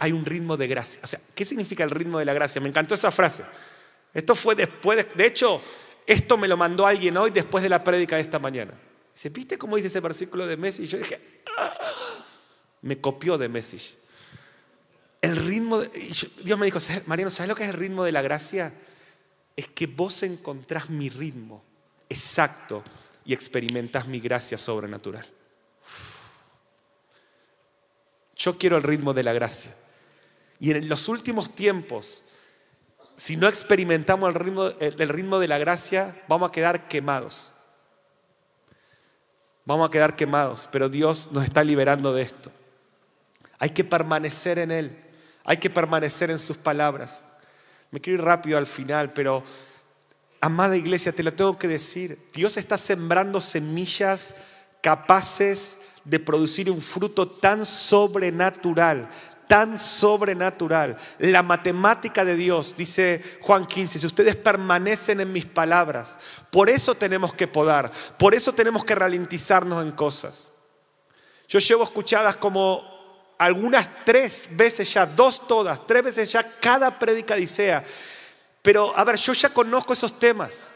hay un ritmo de gracia. O sea, ¿qué significa el ritmo de la gracia? Me encantó esa frase. Esto fue después, de, de hecho, esto me lo mandó alguien hoy después de la prédica de esta mañana. Dice, ¿viste cómo dice ese versículo de Messi? Yo dije, ah", me copió de Messi. El ritmo, de, Dios me dijo, Mariano, ¿sabes lo que es el ritmo de la gracia? Es que vos encontrás mi ritmo exacto y experimentás mi gracia sobrenatural. Yo quiero el ritmo de la gracia. Y en los últimos tiempos, si no experimentamos el ritmo, el ritmo de la gracia, vamos a quedar quemados. Vamos a quedar quemados, pero Dios nos está liberando de esto. Hay que permanecer en Él, hay que permanecer en sus palabras. Me quiero ir rápido al final, pero amada iglesia, te lo tengo que decir, Dios está sembrando semillas capaces de producir un fruto tan sobrenatural, tan sobrenatural. La matemática de Dios, dice Juan 15, si ustedes permanecen en mis palabras, por eso tenemos que podar, por eso tenemos que ralentizarnos en cosas. Yo llevo escuchadas como algunas tres veces ya, dos todas, tres veces ya cada prédica Dicea. Pero a ver, yo ya conozco esos temas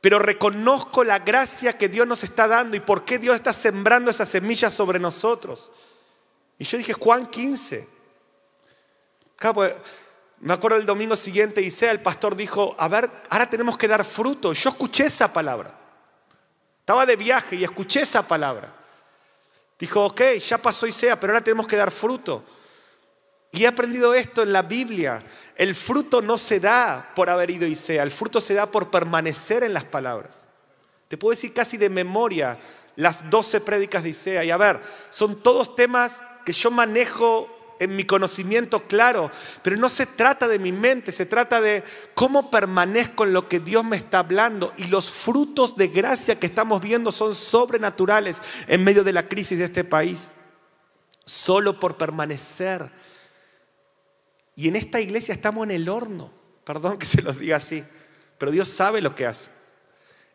pero reconozco la gracia que Dios nos está dando y por qué Dios está sembrando esas semillas sobre nosotros. Y yo dije, Juan 15. Pues, me acuerdo el domingo siguiente, Isea, el pastor dijo, a ver, ahora tenemos que dar fruto. Yo escuché esa palabra. Estaba de viaje y escuché esa palabra. Dijo, ok, ya pasó Isea, pero ahora tenemos que dar fruto. Y he aprendido esto en la Biblia. El fruto no se da por haber ido Isea, el fruto se da por permanecer en las palabras. Te puedo decir casi de memoria las 12 prédicas de Isea. Y a ver, son todos temas que yo manejo en mi conocimiento claro, pero no se trata de mi mente, se trata de cómo permanezco en lo que Dios me está hablando y los frutos de gracia que estamos viendo son sobrenaturales en medio de la crisis de este país, solo por permanecer y en esta iglesia estamos en el horno. Perdón que se los diga así, pero Dios sabe lo que hace.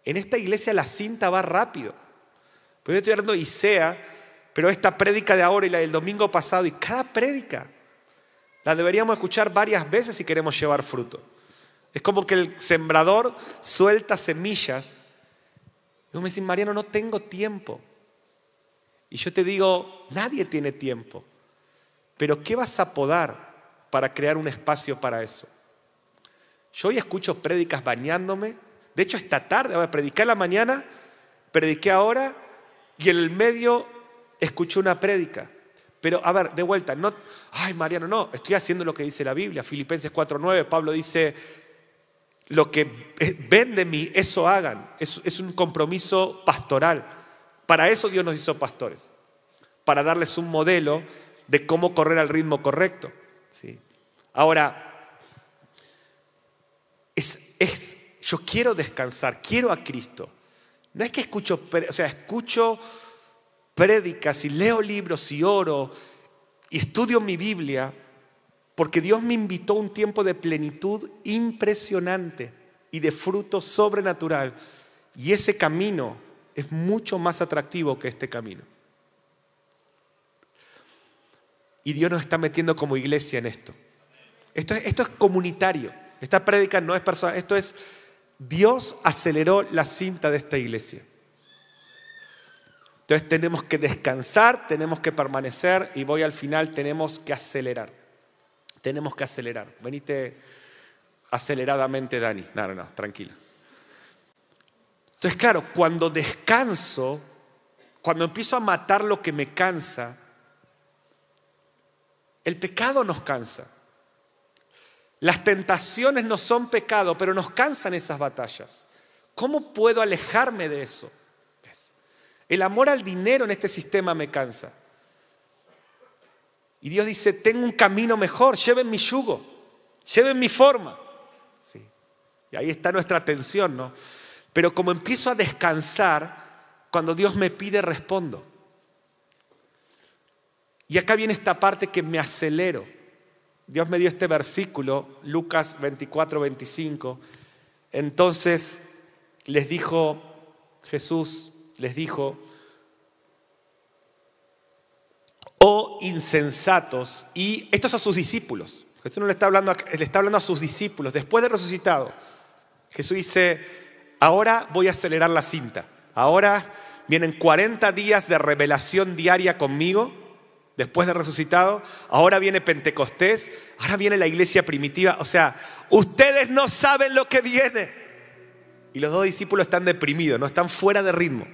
En esta iglesia la cinta va rápido. Pues yo estoy hablando de pero esta prédica de ahora y la del domingo pasado, y cada prédica la deberíamos escuchar varias veces si queremos llevar fruto. Es como que el sembrador suelta semillas. Y me dicen, Mariano, no tengo tiempo. Y yo te digo, nadie tiene tiempo. Pero ¿qué vas a podar? para crear un espacio para eso. Yo hoy escucho prédicas bañándome. De hecho, esta tarde, a prediqué a la mañana, prediqué ahora y en el medio escuché una prédica. Pero, a ver, de vuelta, no, ay Mariano, no, estoy haciendo lo que dice la Biblia. Filipenses 4.9, Pablo dice, lo que ven de mí, eso hagan. Es, es un compromiso pastoral. Para eso Dios nos hizo pastores. Para darles un modelo de cómo correr al ritmo correcto. ¿sí? Ahora, es, es, yo quiero descansar, quiero a Cristo. No es que escucho, o sea, escucho prédicas y leo libros y oro y estudio mi Biblia porque Dios me invitó a un tiempo de plenitud impresionante y de fruto sobrenatural. Y ese camino es mucho más atractivo que este camino. Y Dios nos está metiendo como iglesia en esto. Esto es, esto es comunitario. Esta prédica no es personal. Esto es, Dios aceleró la cinta de esta iglesia. Entonces tenemos que descansar, tenemos que permanecer y voy al final, tenemos que acelerar. Tenemos que acelerar. Venite aceleradamente, Dani. No, no, no, tranquila. Entonces, claro, cuando descanso, cuando empiezo a matar lo que me cansa, el pecado nos cansa. Las tentaciones no son pecado, pero nos cansan esas batallas. ¿Cómo puedo alejarme de eso? El amor al dinero en este sistema me cansa. Y Dios dice, tengo un camino mejor, lleven mi yugo, lleven mi forma. Sí. Y ahí está nuestra atención, ¿no? Pero como empiezo a descansar, cuando Dios me pide, respondo. Y acá viene esta parte que me acelero. Dios me dio este versículo, Lucas 24, 25. Entonces les dijo, Jesús les dijo, oh insensatos, y estos a sus discípulos. Jesús no le está hablando, le está hablando a sus discípulos. Después de resucitado, Jesús dice, ahora voy a acelerar la cinta. Ahora vienen 40 días de revelación diaria conmigo después de resucitado, ahora viene Pentecostés, ahora viene la iglesia primitiva. O sea, ustedes no saben lo que viene. Y los dos discípulos están deprimidos, no están fuera de ritmo.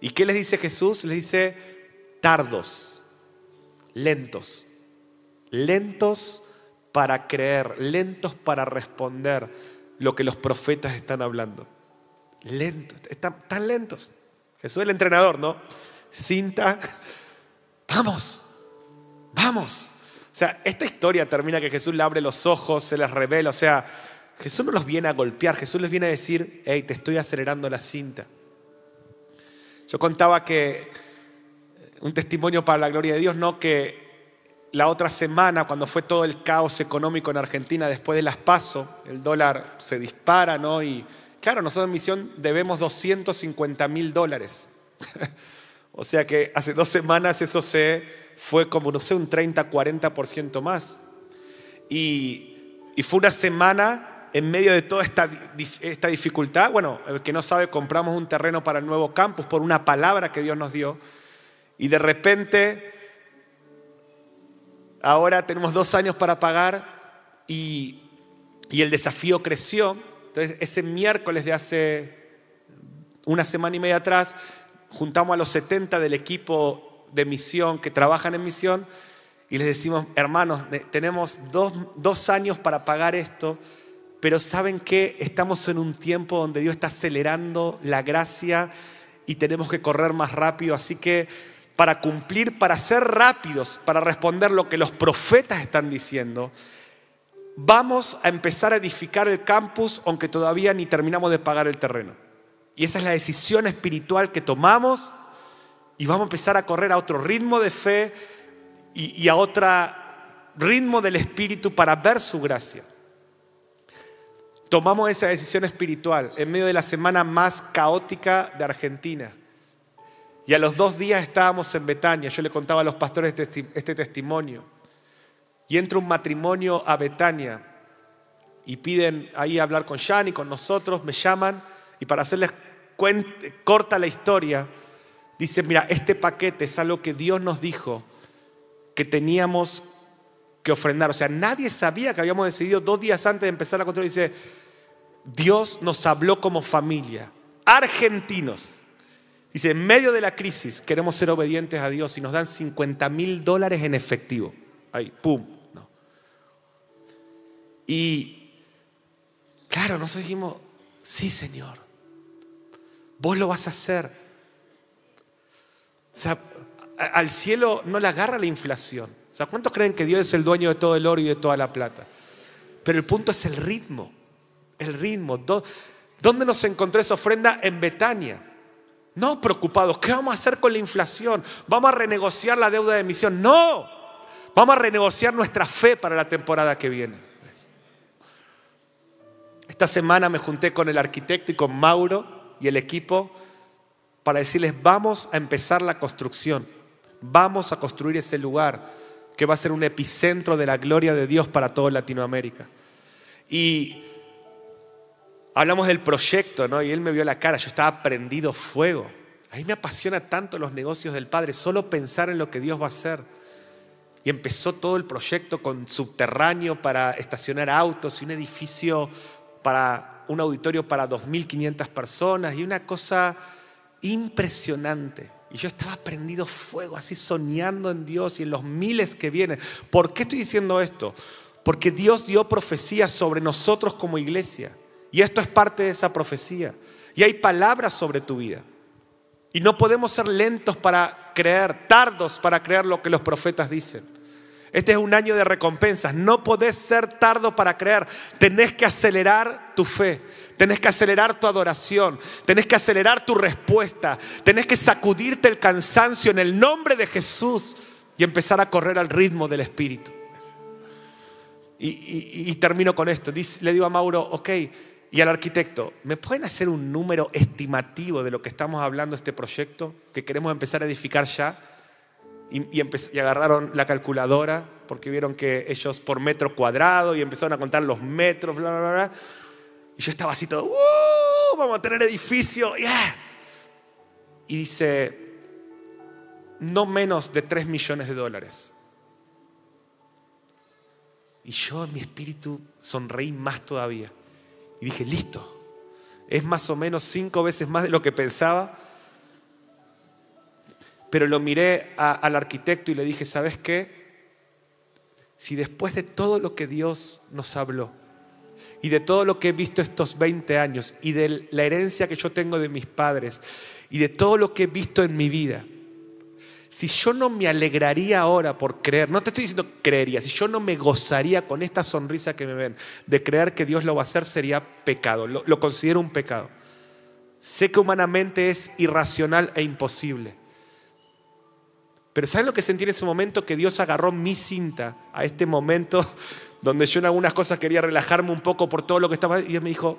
¿Y qué les dice Jesús? Les dice, tardos lentos, lentos para creer, lentos para responder lo que los profetas están hablando. Lentos, están tan lentos. Jesús es el entrenador, ¿no? Cinta, vamos, vamos. O sea, esta historia termina que Jesús le abre los ojos, se les revela, o sea, Jesús no los viene a golpear, Jesús les viene a decir, hey, te estoy acelerando la cinta. Yo contaba que un testimonio para la gloria de Dios, no que la otra semana, cuando fue todo el caos económico en Argentina, después de las PASO, el dólar se dispara, ¿no? Y claro, nosotros en misión debemos 250 mil dólares. [laughs] o sea que hace dos semanas eso se fue como, no sé, un 30, 40% más. Y, y fue una semana en medio de toda esta, esta dificultad. Bueno, el que no sabe, compramos un terreno para el nuevo campus por una palabra que Dios nos dio. Y de repente ahora tenemos dos años para pagar y, el desafío creció. Entonces, ese miércoles de hace una semana y media atrás, juntamos a los 70 del equipo de misión que trabajan en misión y les decimos, hermanos, tenemos dos, dos años para pagar esto, pero saben que estamos en un tiempo donde Dios está acelerando la gracia y tenemos que correr más rápido, así que para cumplir, para ser rápidos, para responder lo que los profetas están diciendo, vamos a empezar a edificar el campus aunque todavía ni terminamos de pagar el terreno. Y esa es la decisión espiritual que tomamos y vamos a empezar a correr a otro ritmo de fe y, a otro ritmo del espíritu para ver su gracia. Tomamos esa decisión espiritual en medio de la semana más caótica de Argentina. Y a los dos días estábamos en Betania. Yo le contaba a los pastores este, testimonio. Y entra un matrimonio a Betania y piden ahí hablar con y con nosotros, me llaman y para hacerles corta la historia, dicen, mira, este paquete es algo que Dios nos dijo que teníamos que ofrendar. O sea, nadie sabía que habíamos decidido dos días antes de empezar la construcción. Dice, Dios nos habló como familia, argentinos Dice, en medio de la crisis queremos ser obedientes a Dios y nos dan 50 mil dólares en efectivo. Ahí, pum. Y claro, nosotros dijimos, sí Señor, vos lo vas a hacer. O sea, al cielo no le agarra la inflación. O sea, ¿cuántos creen que Dios es el dueño de todo el oro y de toda la plata? Pero el punto es el ritmo. El ritmo. ¿Dónde nos encontró esa ofrenda? En Betania. No preocupados, ¿qué vamos a hacer con la inflación? ¿Vamos a renegociar la deuda de emisión? No, vamos a renegociar nuestra fe para la temporada que viene. Esta semana me junté con el arquitecto y con Mauro y el equipo para decirles, vamos a empezar la construcción, vamos a construir ese lugar que va a ser un epicentro de la gloria de Dios para toda Latinoamérica. Y hablamos del proyecto, ¿no? Y él me vio la cara, yo estaba prendido fuego. A mí me apasiona tanto los negocios del Padre, solo pensar en lo que Dios va a hacer. Y empezó todo el proyecto con subterráneo para estacionar autos y un edificio para un auditorio para 2.500 personas y una cosa impresionante. Y yo estaba prendido fuego, así soñando en Dios y en los miles que vienen. ¿Por qué estoy diciendo esto? Porque Dios dio profecía sobre nosotros como iglesia. Y esto es parte de esa profecía. Y hay palabras sobre tu vida. Y no podemos ser lentos para creer, tardos para creer lo que los profetas dicen. Este es un año de recompensas. No podés ser tardo para creer. Tenés que acelerar tu fe. Tenés que acelerar tu adoración. Tenés que acelerar tu respuesta. Tenés que sacudirte el cansancio en el nombre de Jesús y empezar a correr al ritmo del Espíritu. Y, termino con esto. le digo a Mauro, ok, y al arquitecto, ¿me pueden hacer un número estimativo de lo que estamos hablando este proyecto que queremos empezar a edificar ya? Y, agarraron la calculadora porque vieron que ellos por metro cuadrado y empezaron a contar los metros, bla, bla, bla. Y yo estaba así todo, ¡Uh! Vamos a tener edificio, Y dice, no menos de 3 millones de dólares. Y yo en mi espíritu sonreí más todavía. Y dije, listo, es más o menos cinco veces más de lo que pensaba. Pero lo miré al arquitecto y le dije, ¿sabes qué? Si después de todo lo que Dios nos habló y de todo lo que he visto estos 20 años y de la herencia que yo tengo de mis padres y de todo lo que he visto en mi vida, si yo no me alegraría ahora por creer, no te estoy diciendo creería, si yo no me gozaría con esta sonrisa que me ven de creer que Dios lo va a hacer, sería pecado, lo, considero un pecado. Sé que humanamente es irracional e imposible. Pero ¿saben lo que sentí en ese momento? Que Dios agarró mi cinta a este momento [laughs] donde yo en algunas cosas quería relajarme un poco por todo lo que estaba. Y Dios me dijo,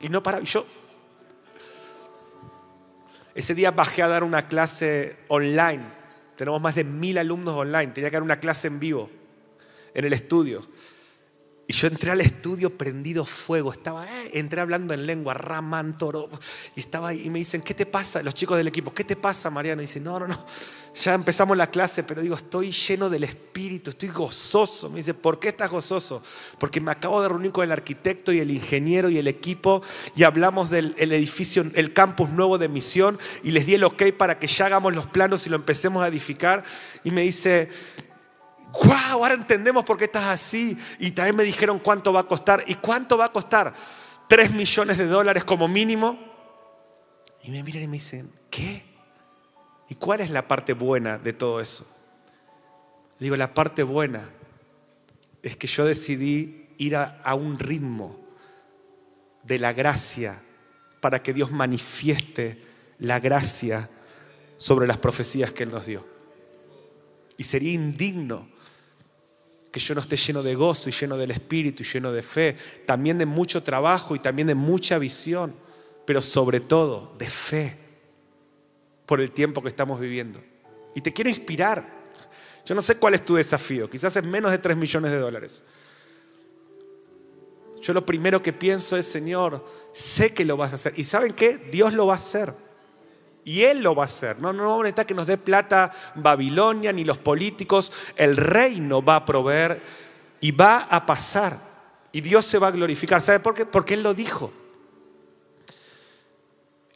y no para. Y yo, ese día bajé a dar una clase online. Tenemos más de mil alumnos online. Tenía que dar una clase en vivo, en el estudio. Y yo entré al estudio prendido fuego, estaba, eh, entré hablando en lengua, Raman, Toro, y estaba ahí y me dicen, ¿qué te pasa? Los chicos del equipo, ¿qué te pasa, Mariano? Y dicen, no, no, no, ya empezamos la clase, pero digo, estoy lleno del espíritu, estoy gozoso. Me dice, ¿por qué estás gozoso? Porque me acabo de reunir con el arquitecto y el ingeniero y el equipo y hablamos del edificio, el campus nuevo de misión y les di el ok para que ya hagamos los planos y lo empecemos a edificar. Y me dice, wow, ahora entendemos por qué estás así. Y también me dijeron cuánto va a costar. ¿Y cuánto va a costar? Tres millones de dólares como mínimo. Y me miran y me dicen, ¿qué? ¿Y cuál es la parte buena de todo eso? Digo, la parte buena es que yo decidí ir a un ritmo de la gracia para que Dios manifieste la gracia sobre las profecías que Él nos dio. Y sería indigno que yo no esté lleno de gozo y lleno del Espíritu y lleno de fe, también de mucho trabajo y también de mucha visión, pero sobre todo de fe por el tiempo que estamos viviendo. Y te quiero inspirar. Yo no sé cuál es tu desafío, quizás es menos de 3 millones de dólares. Yo lo primero que pienso es, Señor, sé que lo vas a hacer. ¿Y saben qué? Dios lo va a hacer. Y Él lo va a hacer. No, no necesita que nos dé plata Babilonia ni los políticos. El reino va a proveer y va a pasar. Y Dios se va a glorificar. ¿Sabe por qué? Porque Él lo dijo.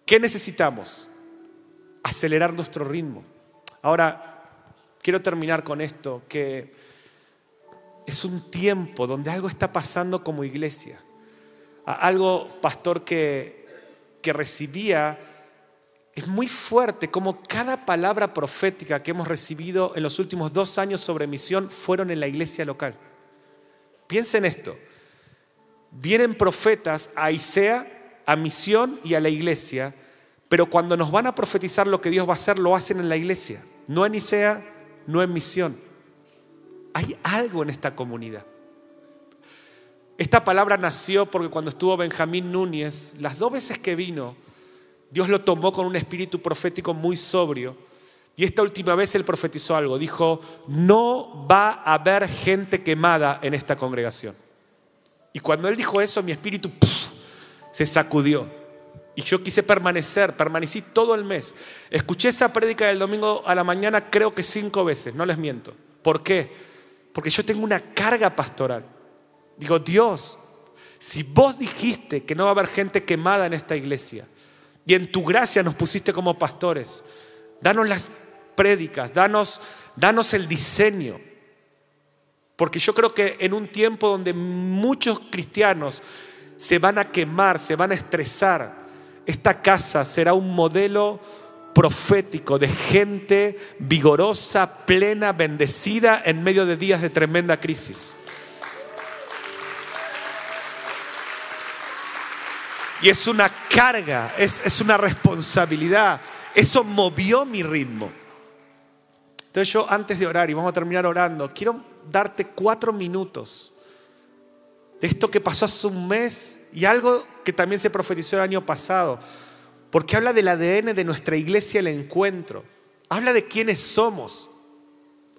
¿Qué necesitamos? Acelerar nuestro ritmo. Ahora, quiero terminar con esto, que es un tiempo donde algo está pasando como iglesia. Algo, pastor, que, que recibía es muy fuerte como cada palabra profética que hemos recibido en los últimos dos años sobre misión fueron en la iglesia local. Piensen esto. Vienen profetas a Isea, a misión y a la iglesia, pero cuando nos van a profetizar lo que Dios va a hacer, lo hacen en la iglesia. No en Isea, no en misión. Hay algo en esta comunidad. Esta palabra nació porque cuando estuvo Benjamín Núñez, las dos veces que vino, Dios lo tomó con un espíritu profético muy sobrio. Y esta última vez él profetizó algo. Dijo, no va a haber gente quemada en esta congregación. Y cuando él dijo eso, mi espíritu se sacudió. Y yo quise permanecer, permanecí todo el mes. Escuché esa prédica del domingo a la mañana creo que cinco veces, no les miento. ¿Por qué? Porque yo tengo una carga pastoral. Digo, Dios, si vos dijiste que no va a haber gente quemada en esta iglesia, y en tu gracia nos pusiste como pastores. Danos las prédicas, danos, el diseño. Porque yo creo que en un tiempo donde muchos cristianos se van a quemar, se van a estresar, esta casa será un modelo profético de gente vigorosa, plena, bendecida en medio de días de tremenda crisis. Y es una carga, es, una responsabilidad. Eso movió mi ritmo. Entonces yo antes de orar, y vamos a terminar orando, quiero darte cuatro minutos de esto que pasó hace un mes y algo que también se profetizó el año pasado, porque habla del ADN de nuestra iglesia el encuentro, habla de quiénes somos,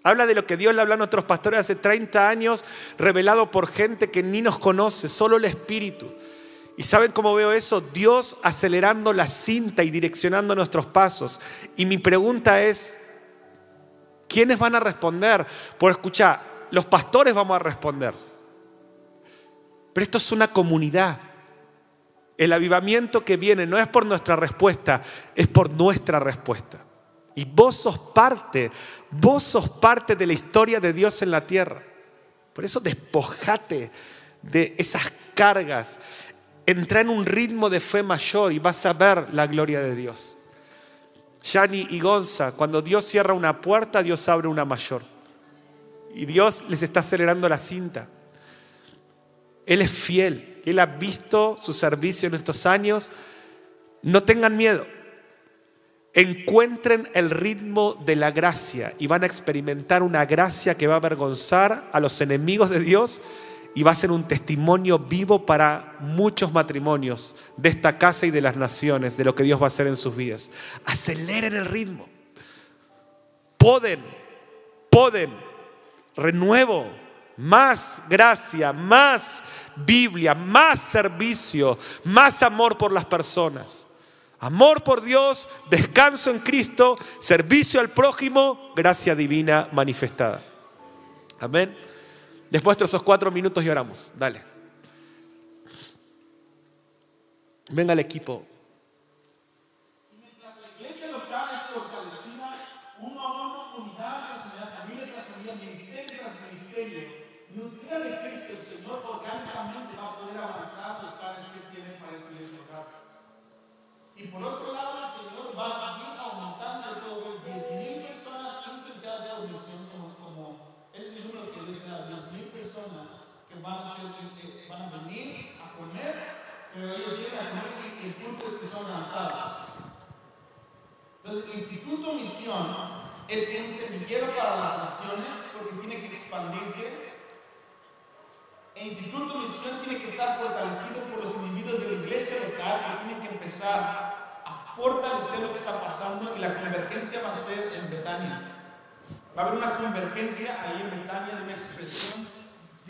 habla de lo que Dios le habló a nuestros pastores hace 30 años, revelado por gente que ni nos conoce, solo el Espíritu. ¿Y saben cómo veo eso? Dios acelerando la cinta y direccionando nuestros pasos. Y mi pregunta es, ¿quiénes van a responder? Por escuchar, los pastores vamos a responder. Pero esto es una comunidad. El avivamiento que viene no es por nuestra respuesta, es por nuestra respuesta. Y vos sos parte, vos sos parte de la historia de Dios en la tierra. Por eso despojate de esas cargas. Entra en un ritmo de fe mayor y vas a ver la gloria de Dios. Yani y Gonza, cuando Dios cierra una puerta, Dios abre una mayor. Y Dios les está acelerando la cinta. Él es fiel. Él ha visto su servicio en estos años. No tengan miedo. Encuentren el ritmo de la gracia y van a experimentar una gracia que va a avergonzar a los enemigos de Dios y va a ser un testimonio vivo para muchos matrimonios de esta casa y de las naciones, de lo que Dios va a hacer en sus vidas. Aceleren el ritmo. Poden, poden, renuevo, más gracia, más Biblia, más servicio, más amor por las personas. Amor por Dios, descanso en Cristo, servicio al prójimo, gracia divina manifestada. Amén. Después de esos cuatro minutos lloramos. Dale. Venga el equipo. Mientras la iglesia local es fortalecida, uno que van a, ser, que van a venir a comer, pero ellos vienen a comer y el punto es que son lanzados. Entonces, el Instituto Misión es un semillero para las naciones porque tiene que expandirse. El Instituto Misión tiene que estar fortalecido por los individuos de la iglesia local que tienen que empezar a fortalecer lo que está pasando y la convergencia va a ser en Betania. Va a haber una convergencia ahí en Betania de una expresión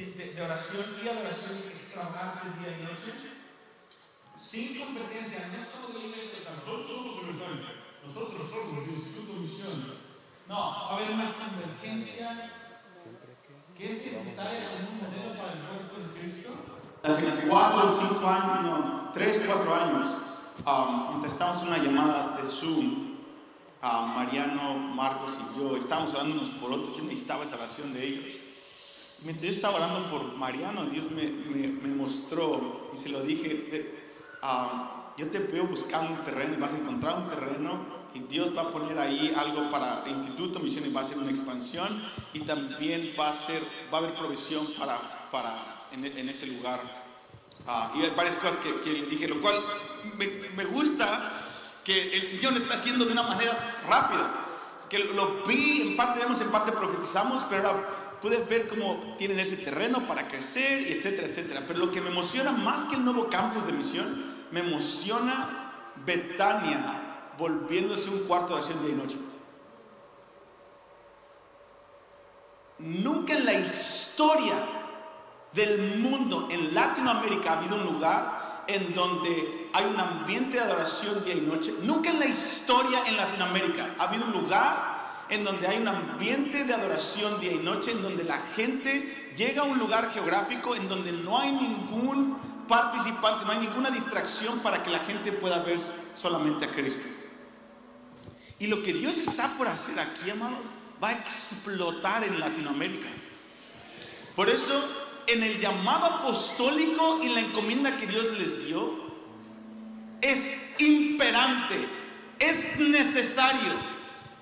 de, de- de oración y adoración extravagante día y noche. Sin competencia, no solo de la iglesia, nosotros somos de Betania, nosotros somos del Instituto Misión. No, va a haber una convergencia que es necesaria como un modelo para el cuerpo de Cristo. Hace cuatro o cinco años, no, tres, cuatro años, um, en una llamada de Zoom, a Mariano, Marcos y yo, estábamos unos por otros, yo necesitaba esa oración de ellos. Mientras yo estaba orando por Mariano, Dios me, me, mostró y se lo dije, ah, yo te veo buscando un terreno y vas a encontrar un terreno y Dios va a poner ahí algo para el Instituto Misión y va a ser una expansión y también va a, ser, va a haber provisión para, para en, ese lugar. Ah, y hay varias cosas que, le dije, lo cual me, me gusta que el Señor lo está haciendo de una manera rápida. Que lo, lo vi, en parte vemos, en parte profetizamos, pero ahora puedes ver cómo tienen ese terreno para crecer, y etcétera, etcétera. Pero lo que me emociona más que el nuevo campus de misión, me emociona Betania volviéndose un cuarto de oración día y noche. Nunca en la historia del mundo en Latinoamérica ha habido un lugar en donde hay un ambiente de adoración día y noche. Nunca en la historia en Latinoamérica ha habido un lugar en donde hay un ambiente de adoración día y noche, en donde la gente llega a un lugar geográfico en donde no hay ningún participante, no hay ninguna distracción para que la gente pueda ver solamente a Cristo. Y lo que Dios está por hacer aquí, amados, va a explotar en Latinoamérica. Por eso, en el llamado apostólico y la encomienda que Dios les dio, es imperante, es necesario,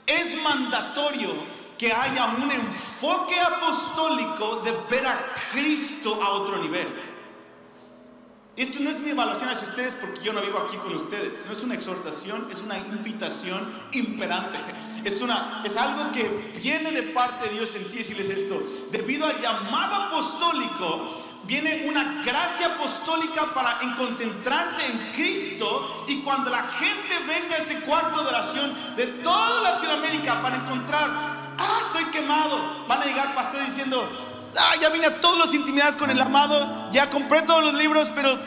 es mandatorio que haya un enfoque apostólico de ver a Cristo a otro nivel. Esto no es mi evaluación hacia ustedes porque yo no vivo aquí con ustedes. No es una exhortación, es una invitación imperante. Es, una, es algo que viene de parte de Dios en ti decirles esto. Debido al llamado apostólico, viene una gracia apostólica para en concentrarse en Cristo. Y cuando la gente venga a ese cuarto de oración de toda Latinoamérica para encontrar, ah, estoy quemado, van a llegar pastores diciendo, Ah, ya vine a todas las intimidades con el amado, ya compré todos los libros, pero...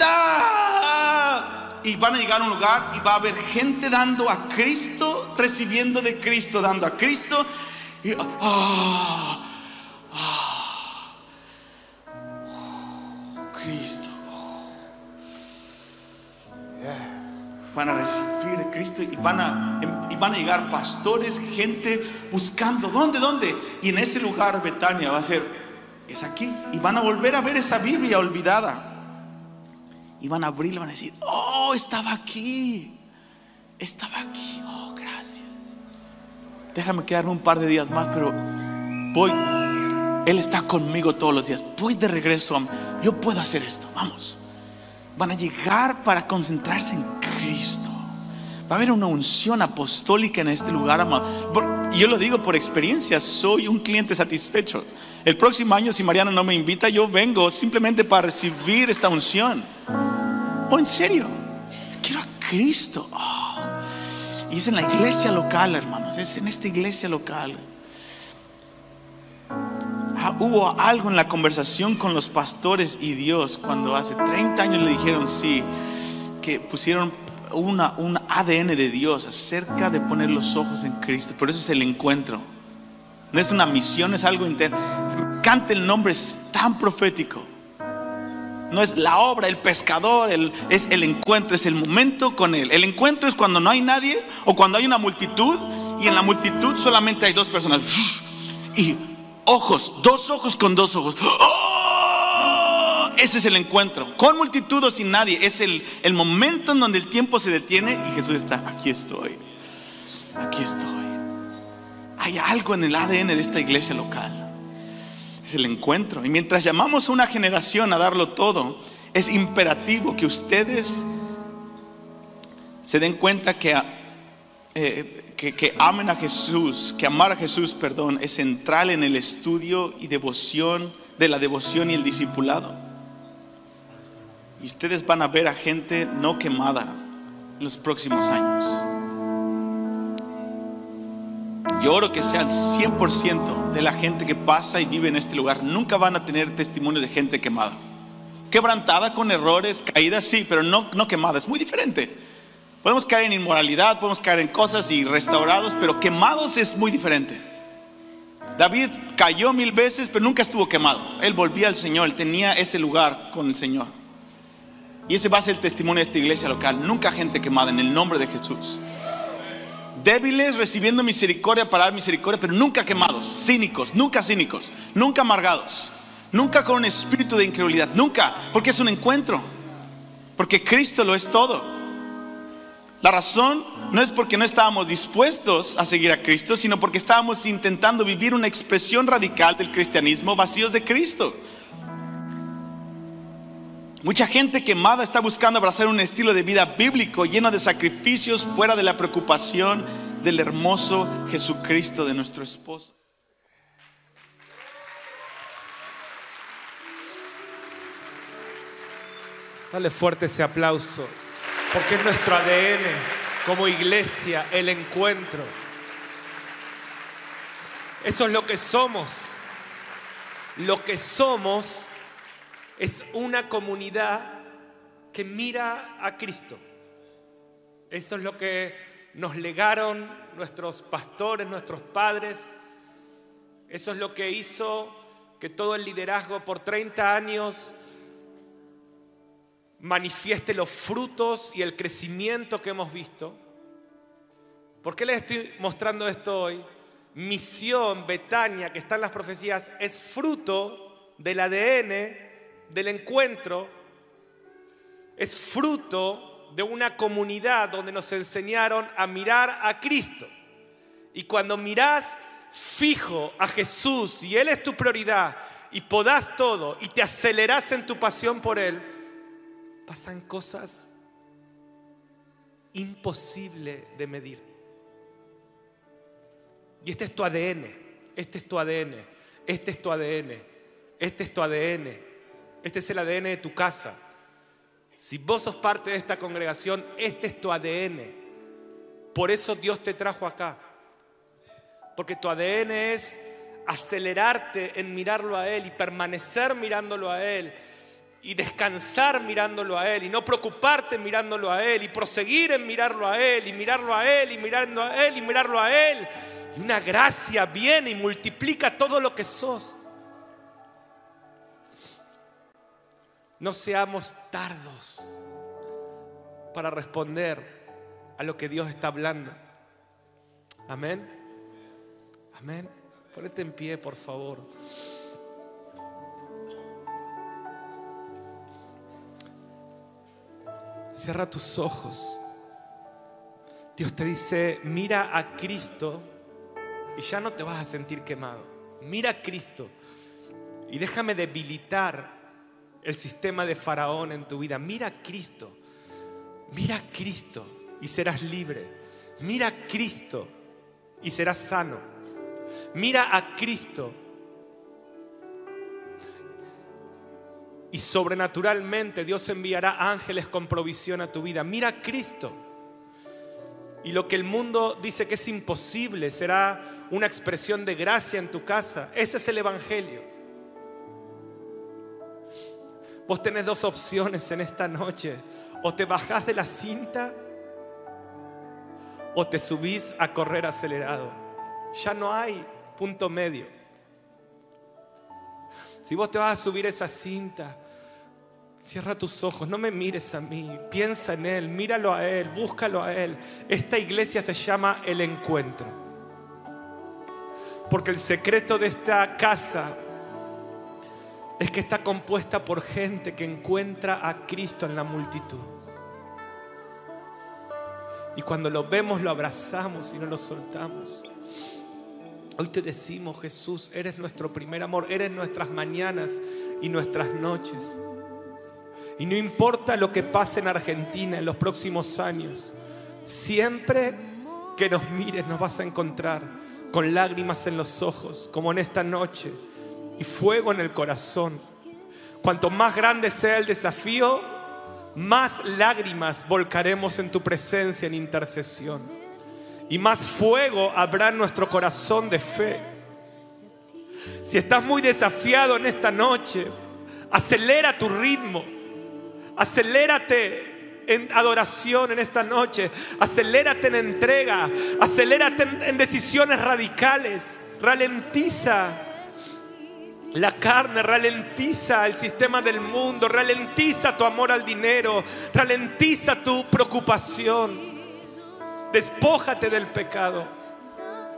¡ah! Y van a llegar a un lugar y va a haber gente dando a Cristo, recibiendo de Cristo, dando a Cristo. ¡ah! ¡ah! Cristo. van a recibir a Cristo y van a, y van a llegar pastores, gente buscando, ¿dónde, dónde? Y en ese lugar Betania va a ser, es aquí. Y van a volver a ver esa Biblia olvidada. Y van a abrirla van a decir, oh, estaba aquí, estaba aquí, oh, gracias. Déjame quedarme un par de días más, pero voy. Él está conmigo todos los días. Voy de regreso. Yo puedo hacer esto. Vamos van a llegar para concentrarse en Cristo. Va a haber una unción apostólica en este lugar, amado. Yo lo digo por experiencia, soy un cliente satisfecho. El próximo año, si Mariana no me invita, yo vengo simplemente para recibir esta unción. Oh, en serio, quiero a Cristo. Oh. Y es en la iglesia local, hermanos, es en esta iglesia local. Ah, hubo algo en la conversación con los pastores y Dios cuando hace 30 años le dijeron sí, que pusieron un ADN de Dios acerca de poner los ojos en Cristo. Por eso es el encuentro. No es una misión, es algo interno. Cante el nombre, es tan profético. No es la obra, el pescador, es el encuentro, es el momento con Él. El encuentro es cuando no hay nadie o cuando hay una multitud y en la multitud solamente hay dos personas. Y ojos, dos ojos con dos ojos. ¡Oh! Ese es el encuentro, con multitud o sin nadie. Es el, el momento en donde el tiempo se detiene y Jesús está, aquí estoy, aquí estoy. Hay algo en el ADN de esta iglesia local. Es el encuentro. Y mientras llamamos a una generación a darlo todo, es imperativo que ustedes se den cuenta que eh, que, amen a Jesús, que amar a Jesús, perdón, es central en el estudio y devoción, de la devoción y el discipulado. Y ustedes van a ver a gente no quemada en los próximos años. Yo oro que sea el 100% de la gente que pasa y vive en este lugar. Nunca van a tener testimonios de gente quemada. Quebrantada con errores, caídas, sí, pero no, no quemada. Es muy diferente. Podemos caer en inmoralidad, podemos caer en cosas y restaurados, pero quemados es muy diferente. David cayó mil veces, pero nunca estuvo quemado. Él volvía al Señor, él tenía ese lugar con el Señor. Y ese va a ser el testimonio de esta iglesia local. Nunca gente quemada en el nombre de Jesús. Débiles recibiendo misericordia para dar misericordia, pero nunca quemados, cínicos, nunca cínicos, nunca amargados, nunca con un espíritu de incredulidad, nunca, porque es un encuentro, porque Cristo lo es todo. La razón no es porque no estábamos dispuestos a seguir a Cristo, sino porque estábamos intentando vivir una expresión radical del cristianismo vacíos de Cristo. Mucha gente quemada está buscando abrazar un estilo de vida bíblico lleno de sacrificios fuera de la preocupación del hermoso Jesucristo de nuestro esposo. Dale fuerte ese aplauso porque es nuestro ADN como iglesia, el encuentro. Eso es lo que somos. Lo que somos es una comunidad que mira a Cristo. Eso es lo que nos legaron nuestros pastores, nuestros padres. Eso es lo que hizo que todo el liderazgo por 30 años manifieste los frutos y el crecimiento que hemos visto. ¿Por qué les estoy mostrando esto hoy? Misión, Betania, que está en las profecías, es fruto del ADN, del encuentro, es fruto de una comunidad donde nos enseñaron a mirar a Cristo. Y cuando mirás fijo a Jesús y Él es tu prioridad y podás todo y te acelerás en tu pasión por Él, pasan cosas imposibles de medir. Y este es tu ADN, este es tu ADN, este es tu ADN, este es tu ADN, este es el ADN de tu casa. Si vos sos parte de esta congregación, este es tu ADN. Por eso Dios te trajo acá. Porque tu ADN es acelerarte en mirarlo a Él y permanecer mirándolo a Él y descansar mirándolo a Él y no preocuparte mirándolo a Él y proseguir en mirarlo a Él y mirarlo a Él y mirarlo a Él y mirarlo a Él. Y una gracia viene y multiplica todo lo que sos. No seamos tardos para responder a lo que Dios está hablando. Amén. Amén. Ponete en pie, por favor. Cierra tus ojos. Dios te dice, mira a Cristo y ya no te vas a sentir quemado. Mira a Cristo y déjame debilitar el sistema de Faraón en tu vida. Mira a Cristo. Mira a Cristo y serás libre. Mira a Cristo y serás sano. Mira a Cristo y sobrenaturalmente Dios enviará ángeles con provisión a tu vida. Mira a Cristo. Y lo que el mundo dice que es imposible será una expresión de gracia en tu casa. Ese es el Evangelio. Vos tenés dos opciones en esta noche. O te bajás de la cinta o te subís a correr acelerado. Ya no hay punto medio. Si vos te vas a subir esa cinta, cierra tus ojos, no me mires a mí, piensa en Él, míralo a Él, búscalo a Él. Esta iglesia se llama el encuentro. Porque el secreto de esta casa es que está compuesta por gente que encuentra a Cristo en la multitud. Y cuando lo vemos lo abrazamos y no lo soltamos. Hoy te decimos, Jesús, eres nuestro primer amor, eres nuestras mañanas y nuestras noches. Y no importa lo que pase en Argentina en los próximos años, siempre que nos mires nos vas a encontrar con lágrimas en los ojos, como en esta noche, y fuego en el corazón. Cuanto más grande sea el desafío, más lágrimas volcaremos en tu presencia en intercesión. Y más fuego habrá en nuestro corazón de fe. Si estás muy desafiado en esta noche, acelera tu ritmo. Acelérate en adoración en esta noche. Acelérate en entrega. Acelérate en, decisiones radicales. Ralentiza la carne ralentiza el sistema del mundo, ralentiza tu amor al dinero, ralentiza tu preocupación. Despójate del pecado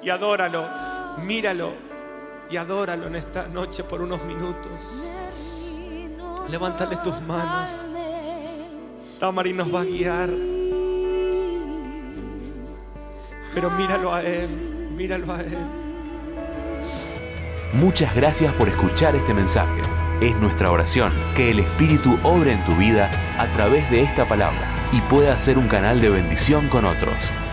y adóralo, míralo y adóralo en esta noche por unos minutos. Levántale tus manos. Tamari nos va a guiar. Pero míralo a Él, míralo a Él. Muchas gracias por escuchar este mensaje. Es nuestra oración que el Espíritu obre en tu vida a través de esta palabra y pueda ser un canal de bendición con otros.